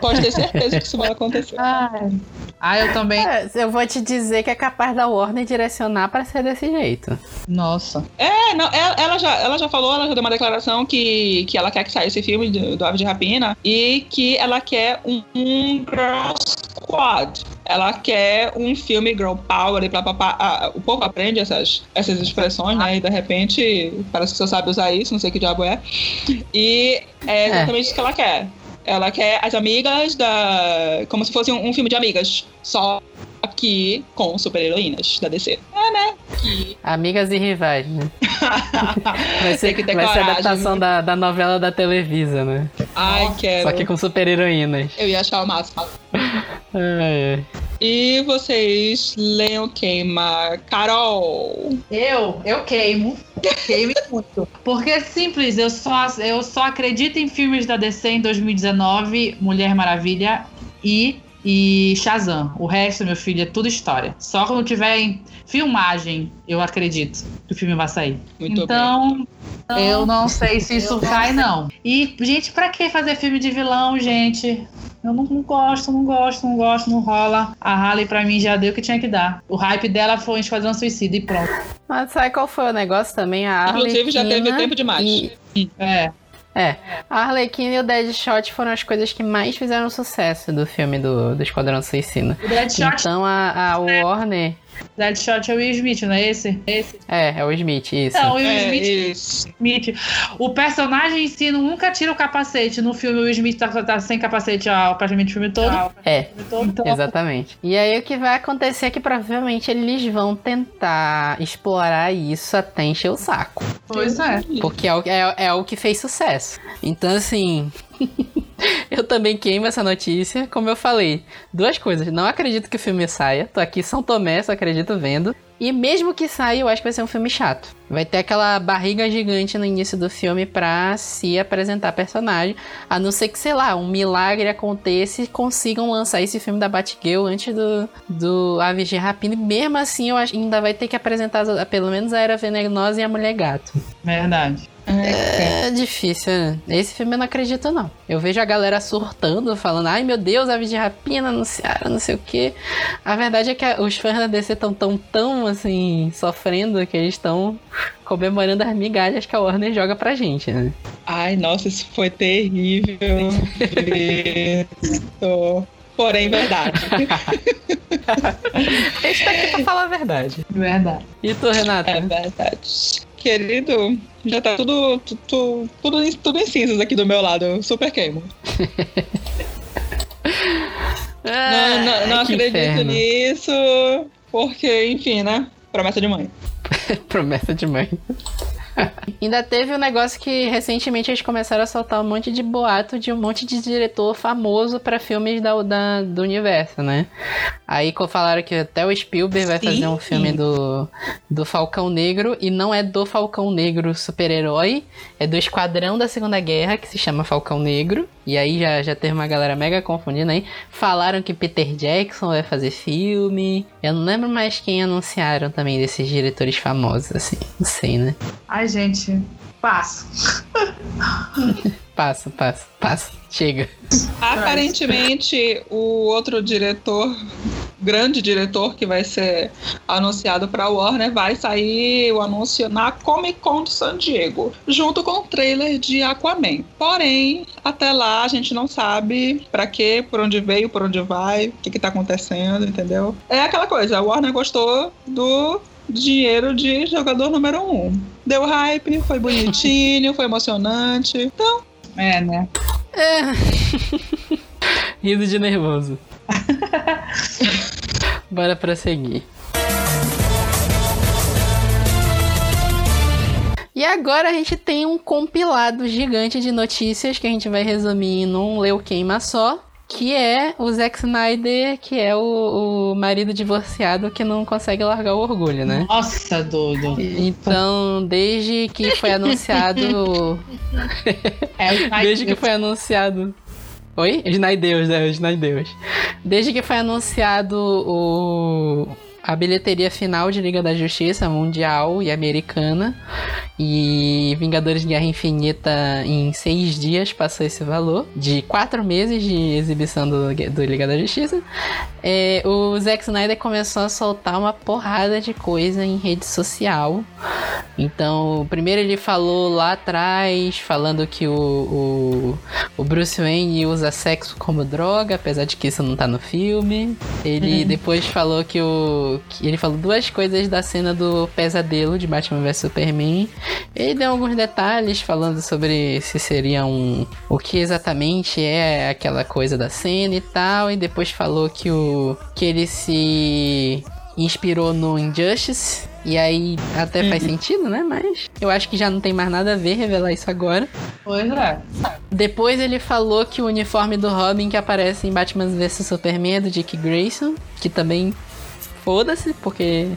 Speaker 3: Pode ter certeza que isso vai acontecer.
Speaker 2: Ai. Ah, eu também.
Speaker 1: É, eu vou te dizer que é capaz da Warner direcionar pra ser desse jeito.
Speaker 2: Nossa.
Speaker 3: É, não, ela, ela já, ela já falou, ela já deu uma declaração que, que ela quer que saia esse filme do, do Ave de Rapina e que ela quer um, um Girl Squad. Ela quer um filme Girl Power e blá. Ah, o povo aprende essas, essas expressões, né? E de repente parece que você sabe usar isso, não sei que diabo é. E é exatamente isso que ela quer. Ela quer as amigas da. como se fosse um, um filme de amigas. Só que com super-heroínas da DC. É, né? Que
Speaker 1: Amigas e rivais, né? Vai ser,
Speaker 3: Tem que ter
Speaker 1: vai ser a adaptação da, da novela da Televisa, né?
Speaker 3: Ai, quero.
Speaker 1: Só que com super heroínas.
Speaker 3: Eu ia achar o máximo.
Speaker 1: Ai, ai.
Speaker 3: E vocês leiam queima. Carol!
Speaker 2: Eu, eu queimo. Queimo muito. Porque é simples, eu só, eu só acredito em filmes da DC em 2019, Mulher Maravilha e, e Shazam. O resto, meu filho, é tudo história. Só quando tiver em filmagem, eu acredito que o filme vai sair.
Speaker 3: Muito
Speaker 2: então, eu não sei se isso vai, não. E, gente, pra que fazer filme de vilão, gente? Eu não, não gosto, não gosto, não gosto, não rola. A Harley pra mim já deu o que tinha que dar. O hype dela foi um Esquadrão Suicida e pronto.
Speaker 1: Mas sabe qual foi o negócio também? A
Speaker 3: Inclusive, já teve tempo demais.
Speaker 1: e-
Speaker 2: É.
Speaker 1: É, a Arlequina e o Deadshot foram as coisas que mais fizeram sucesso do filme do, do Esquadrão Suicida.
Speaker 2: O Deadshot,
Speaker 1: Então a, a Warner...
Speaker 2: Deadshot é o Will Smith, não é esse? Esse.
Speaker 1: É, é o Smith, isso.
Speaker 2: Não, o Will
Speaker 3: É,
Speaker 2: Smith,
Speaker 3: isso.
Speaker 2: Smith. O personagem em si nunca tira o capacete. No filme, o Will Smith tá, tá sem capacete ó, praticamente o filme todo.
Speaker 1: É,
Speaker 2: Então,
Speaker 1: exatamente. E aí o que vai acontecer é que provavelmente eles vão tentar explorar isso até encher o saco.
Speaker 2: Pois é.
Speaker 1: Porque é o, é, é o que fez sucesso. Então, assim. eu também queimo essa notícia. Como eu falei, duas coisas. Não acredito que o filme saia. Tô aqui São Tomé, só acredito vendo. E mesmo que saia, eu acho que vai ser um filme chato. Vai ter aquela barriga gigante no início do filme pra se apresentar personagem. A não ser que, sei lá, um milagre aconteça e consigam lançar esse filme da Batgirl antes do, do AVG Rapina. E mesmo assim, eu acho ainda vai ter que apresentar pelo menos a Era Venenosa e a Mulher Gato.
Speaker 2: Verdade.
Speaker 1: É difícil, né? Esse filme eu não acredito, não. Eu vejo a galera surtando, falando, ai meu Deus, aves de rapina anunciaram, não sei o quê. A verdade é que a- os fãs da DC estão tão, tão, assim, sofrendo que eles estão comemorando as migalhas que a Warner joga pra gente, né?
Speaker 3: Ai, nossa, isso foi terrível. Porém, verdade.
Speaker 1: A gente tá aqui pra falar a verdade.
Speaker 2: Verdade.
Speaker 1: E tu, Renata?
Speaker 3: É verdade. Querido, já tá tudo, tudo, tudo, em- tudo em cinzas aqui do meu lado. Eu super queimo. não não, não acredito
Speaker 1: inferno.
Speaker 3: nisso, porque, enfim, né? Promessa de mãe.
Speaker 1: Promessa de mãe. Ainda teve um negócio que recentemente eles começaram a soltar um monte de boato de um monte de diretor famoso pra filmes da, da- do universo, né? Aí falaram que até o Spielberg vai fazer um filme do, do Falcão Negro e não é do Falcão Negro super-herói, é do Esquadrão da Segunda Guerra que se chama Falcão Negro. E aí já, já teve uma galera mega confundindo aí. Falaram que Peter Jackson vai fazer filme. Eu não lembro mais quem anunciaram também desses diretores famosos, assim. Não sei, né?
Speaker 2: Ai, gente. Passo.
Speaker 1: Passa, passa, passa. Chega.
Speaker 3: Aparentemente, o outro diretor, grande diretor que vai ser anunciado para Warner, vai sair o anúncio na Comic Con de San Diego, junto com o trailer de Aquaman. Porém, até lá a gente não sabe para quê, por onde veio, por onde vai, o que, que tá acontecendo, entendeu? É aquela coisa, a Warner gostou do dinheiro de jogador número um. Deu hype, foi bonitinho, foi emocionante. Então,
Speaker 2: É, né?
Speaker 1: É. Riso de nervoso. Bora prosseguir. E agora a gente tem um compilado gigante de notícias que a gente vai resumir num Leu Queima só. Que é o Zack Snyder, que é o, o marido divorciado que não consegue largar o orgulho, né?
Speaker 2: Nossa, doido.
Speaker 1: Então, desde que foi anunciado
Speaker 2: É, o Snyder-
Speaker 1: Desde que foi anunciado. Oi? Snydeus, né? Snydeus. Desde que foi anunciado o... a bilheteria final de Liga da Justiça Mundial e Americana. E Vingadores de Guerra Infinita em seis dias passou esse valor. De quatro meses de exibição do, do Liga da Justiça. É, o Zack Snyder começou a soltar uma porrada de coisa em rede social. Então, primeiro ele falou lá atrás, falando que o, o, o Bruce Wayne usa sexo como droga, apesar de que isso não tá no filme. Ele depois falou que o. Que ele falou duas coisas da cena do pesadelo de Batman vs Superman. Ele deu alguns detalhes falando sobre se seria um. o que exatamente é aquela coisa da cena e tal. E depois falou que o. que ele se inspirou no Injustice. E aí até faz sentido, né? Mas eu acho que já não tem mais nada a ver revelar isso agora.
Speaker 2: Pois é.
Speaker 1: Depois ele falou que o uniforme do Robin que aparece em Batman vs Superman é do Dick Grayson, que também foda-se, porque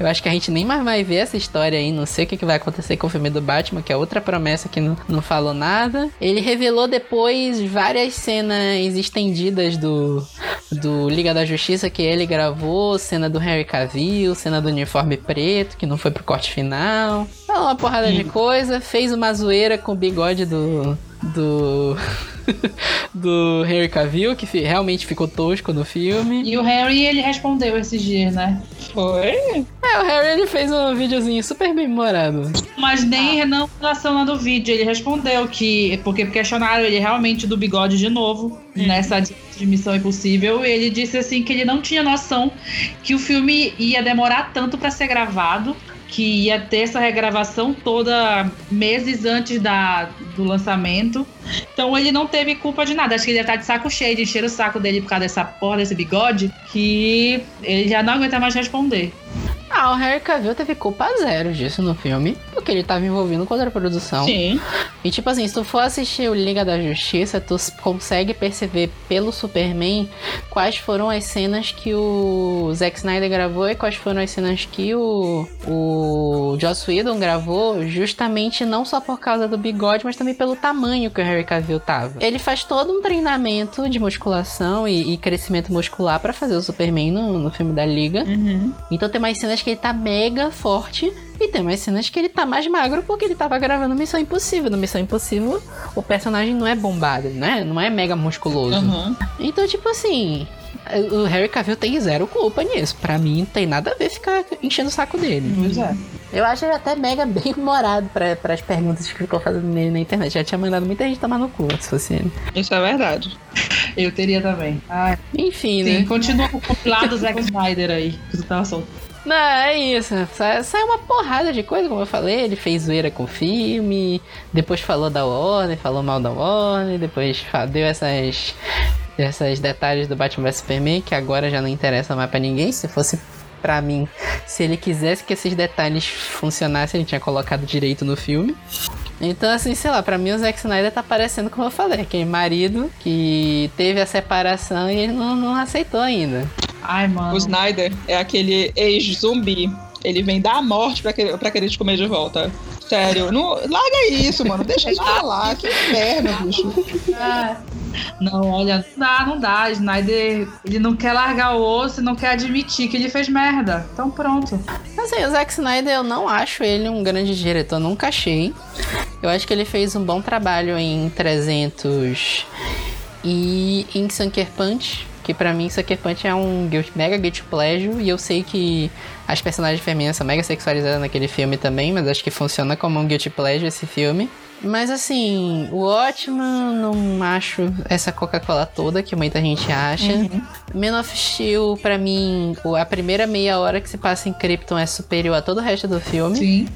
Speaker 1: eu acho que a gente nem mais vai ver essa história aí. Não sei o que, que vai acontecer com o filme do Batman, que é outra promessa que não, não falou nada. Ele revelou depois várias cenas estendidas do, do Liga da Justiça que ele gravou, cena do Harry Cavill, cena do uniforme preto, que não foi pro corte final. Falou uma porrada de coisa, fez uma zoeira com o bigode do. Do. do Harry Cavill, que realmente ficou tosco no filme.
Speaker 2: E o Harry, ele respondeu esses dias, né?
Speaker 3: Foi?
Speaker 1: É, o Harry ele fez um videozinho super bem memorado.
Speaker 2: Mas nem não relacionando o vídeo, ele respondeu que. Porque questionaram ele realmente do bigode de novo, nessa de de Missão Impossível. E ele disse assim que ele não tinha noção que o filme ia demorar tanto pra ser gravado. Que ia ter essa regravação toda meses antes da, do lançamento. Então ele não teve culpa de nada. Acho que ele ia estar de saco cheio de encher o saco dele por causa dessa porra desse bigode. Que ele já não aguenta mais responder.
Speaker 1: Ah, o Harry Cavill teve culpa zero disso no filme, porque ele tava envolvido com outra produção.
Speaker 3: Sim.
Speaker 1: E tipo assim, se tu for assistir o Liga da Justiça, tu consegue perceber pelo Superman quais foram as cenas que o Zack Snyder gravou e quais foram as cenas que o, o Joss Whedon gravou, justamente não só por causa do bigode, mas também pelo tamanho que o Harry Cavill tava. Ele faz todo um treinamento de musculação e, e crescimento muscular pra fazer o Superman no, no filme da Liga.
Speaker 3: Uhum.
Speaker 1: Então tem umas cenas que ele tá mega forte e tem umas cenas que ele tá mais magro porque ele tava gravando Missão Impossível. No Missão Impossível, o personagem não é bombado, né? Não é mega musculoso.
Speaker 3: Uhum.
Speaker 1: Então, tipo assim, o Harry Cavill tem zero culpa nisso. Pra mim, não tem nada a ver ficar enchendo o saco dele.
Speaker 2: Pois é.
Speaker 1: Eu acho ele até mega bem humorado pra, pras perguntas que ficou fazendo nele na internet. Já tinha mandado muita gente tomar no cu se fosse ele.
Speaker 3: Isso é verdade.
Speaker 2: Eu teria também. Ai,
Speaker 1: Enfim,
Speaker 2: sim,
Speaker 1: né?
Speaker 2: continua com o compilado do Zack Snyder aí, que tu tava solto.
Speaker 1: Não, é isso. Sa- Saiu uma porrada de coisa, como eu falei. Ele fez zoeira com o filme, depois falou da Warner, falou mal da Warner, depois deu essas, essas detalhes do Batman vs Superman, que agora já não interessa mais pra ninguém. Se fosse pra mim, se ele quisesse que esses detalhes funcionassem, ele tinha colocado direito no filme. Então, assim, sei lá, pra mim o Zack Snyder tá parecendo, como eu falei, aquele marido que teve a separação e ele não, não aceitou ainda.
Speaker 2: Ai, mano.
Speaker 3: O Snyder é aquele ex-zumbi. Ele vem dar a morte pra, que- pra querer te comer de volta. Sério, não, larga isso, mano. Deixa isso pra lá. Que inferno, bicho.
Speaker 2: É. Não, olha, não dá, não dá. Snyder, ele não quer largar o osso e não quer admitir que ele fez merda. Então pronto.
Speaker 1: Assim, o Zack Snyder eu não acho ele um grande diretor, nunca achei. Eu acho que ele fez um bom trabalho em 300 e em Sucker Punch, que pra mim Sucker Punch é um mega guilty pleasure e eu sei que as personagens femininas são mega sexualizadas naquele filme também, mas acho que funciona como um guilty pleasure esse filme. Mas assim, o ótimo não acho essa Coca-Cola toda que muita gente acha. Man of Steel, pra mim, a primeira meia hora que se passa em Krypton é superior a todo o resto do filme.
Speaker 2: Sim.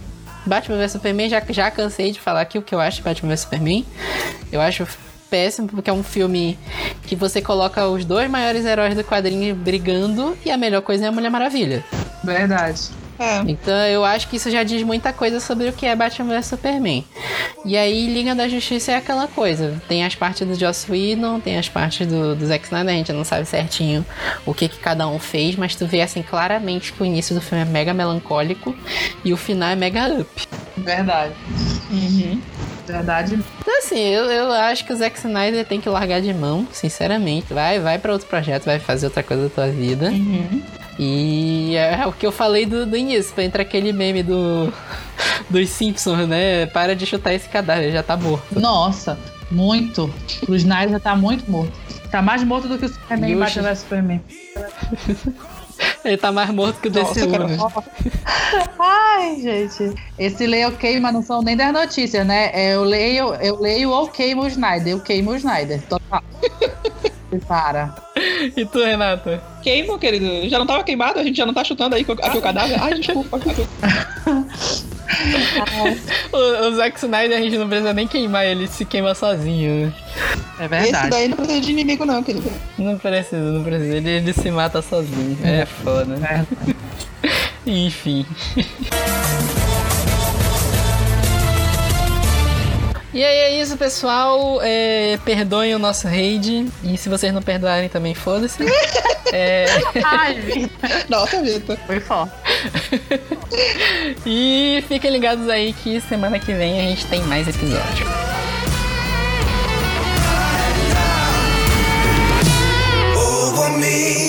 Speaker 1: Batman vs Superman, já, já cansei de falar aqui o que eu acho de Batman vs Superman. Eu acho péssimo porque é um filme que você coloca os dois maiores heróis do quadrinho brigando e a melhor coisa é a Mulher Maravilha.
Speaker 2: Verdade.
Speaker 3: É.
Speaker 1: Então eu acho que isso já diz muita coisa sobre o que é Batman vs Superman. E aí Liga da Justiça é aquela coisa. Tem as partes do Joss Whedon, tem as partes do, do Zack Snyder, a gente não sabe certinho o que, que cada um fez, mas tu vê assim claramente que o início do filme é mega melancólico e o final é mega up.
Speaker 2: Verdade.
Speaker 3: Uhum.
Speaker 2: Verdade.
Speaker 1: Então assim, eu, eu acho que o Zack Snyder tem que largar de mão, sinceramente. Vai, vai para outro projeto, vai fazer outra coisa da tua vida.
Speaker 3: Uhum.
Speaker 1: E é o que eu falei do, do início, entra aquele meme do dos Simpsons, né? Para de chutar esse cadáver, já tá morto.
Speaker 2: Nossa, muito. O Snyder já tá muito morto. Tá mais morto do que o Superman
Speaker 1: e o
Speaker 2: Superman.
Speaker 1: Ele tá mais morto que o
Speaker 3: Nossa,
Speaker 1: DCU, né?
Speaker 2: Ai, gente. Esse leio ok, mas não são nem das notícias, né? É, Eu leio, eu leio ou queimo o Snyder. Eu queimo o Snyder. Total. Para.
Speaker 1: E tu, Renata?
Speaker 3: Queima, querido. Já não tava queimado? A gente já não tá chutando aí aqui o cadáver? Ai, desculpa.
Speaker 1: O, o Zack Snyder a gente não precisa nem queimar, ele se queima sozinho. né?
Speaker 2: É
Speaker 3: Esse
Speaker 2: verdade.
Speaker 3: daí não precisa de inimigo, não, querido.
Speaker 1: Não precisa, não precisa. Ele, ele se mata sozinho. É foda.
Speaker 2: É.
Speaker 1: Enfim. E aí é isso, pessoal. É, perdoem o nosso raid. E se vocês não perdoarem também, foda-se. É,
Speaker 2: Ai, Vitor,
Speaker 3: Nossa, Vitor.
Speaker 2: foi forte.
Speaker 1: e fiquem ligados aí que semana que vem a gente tem mais episódio. Over me.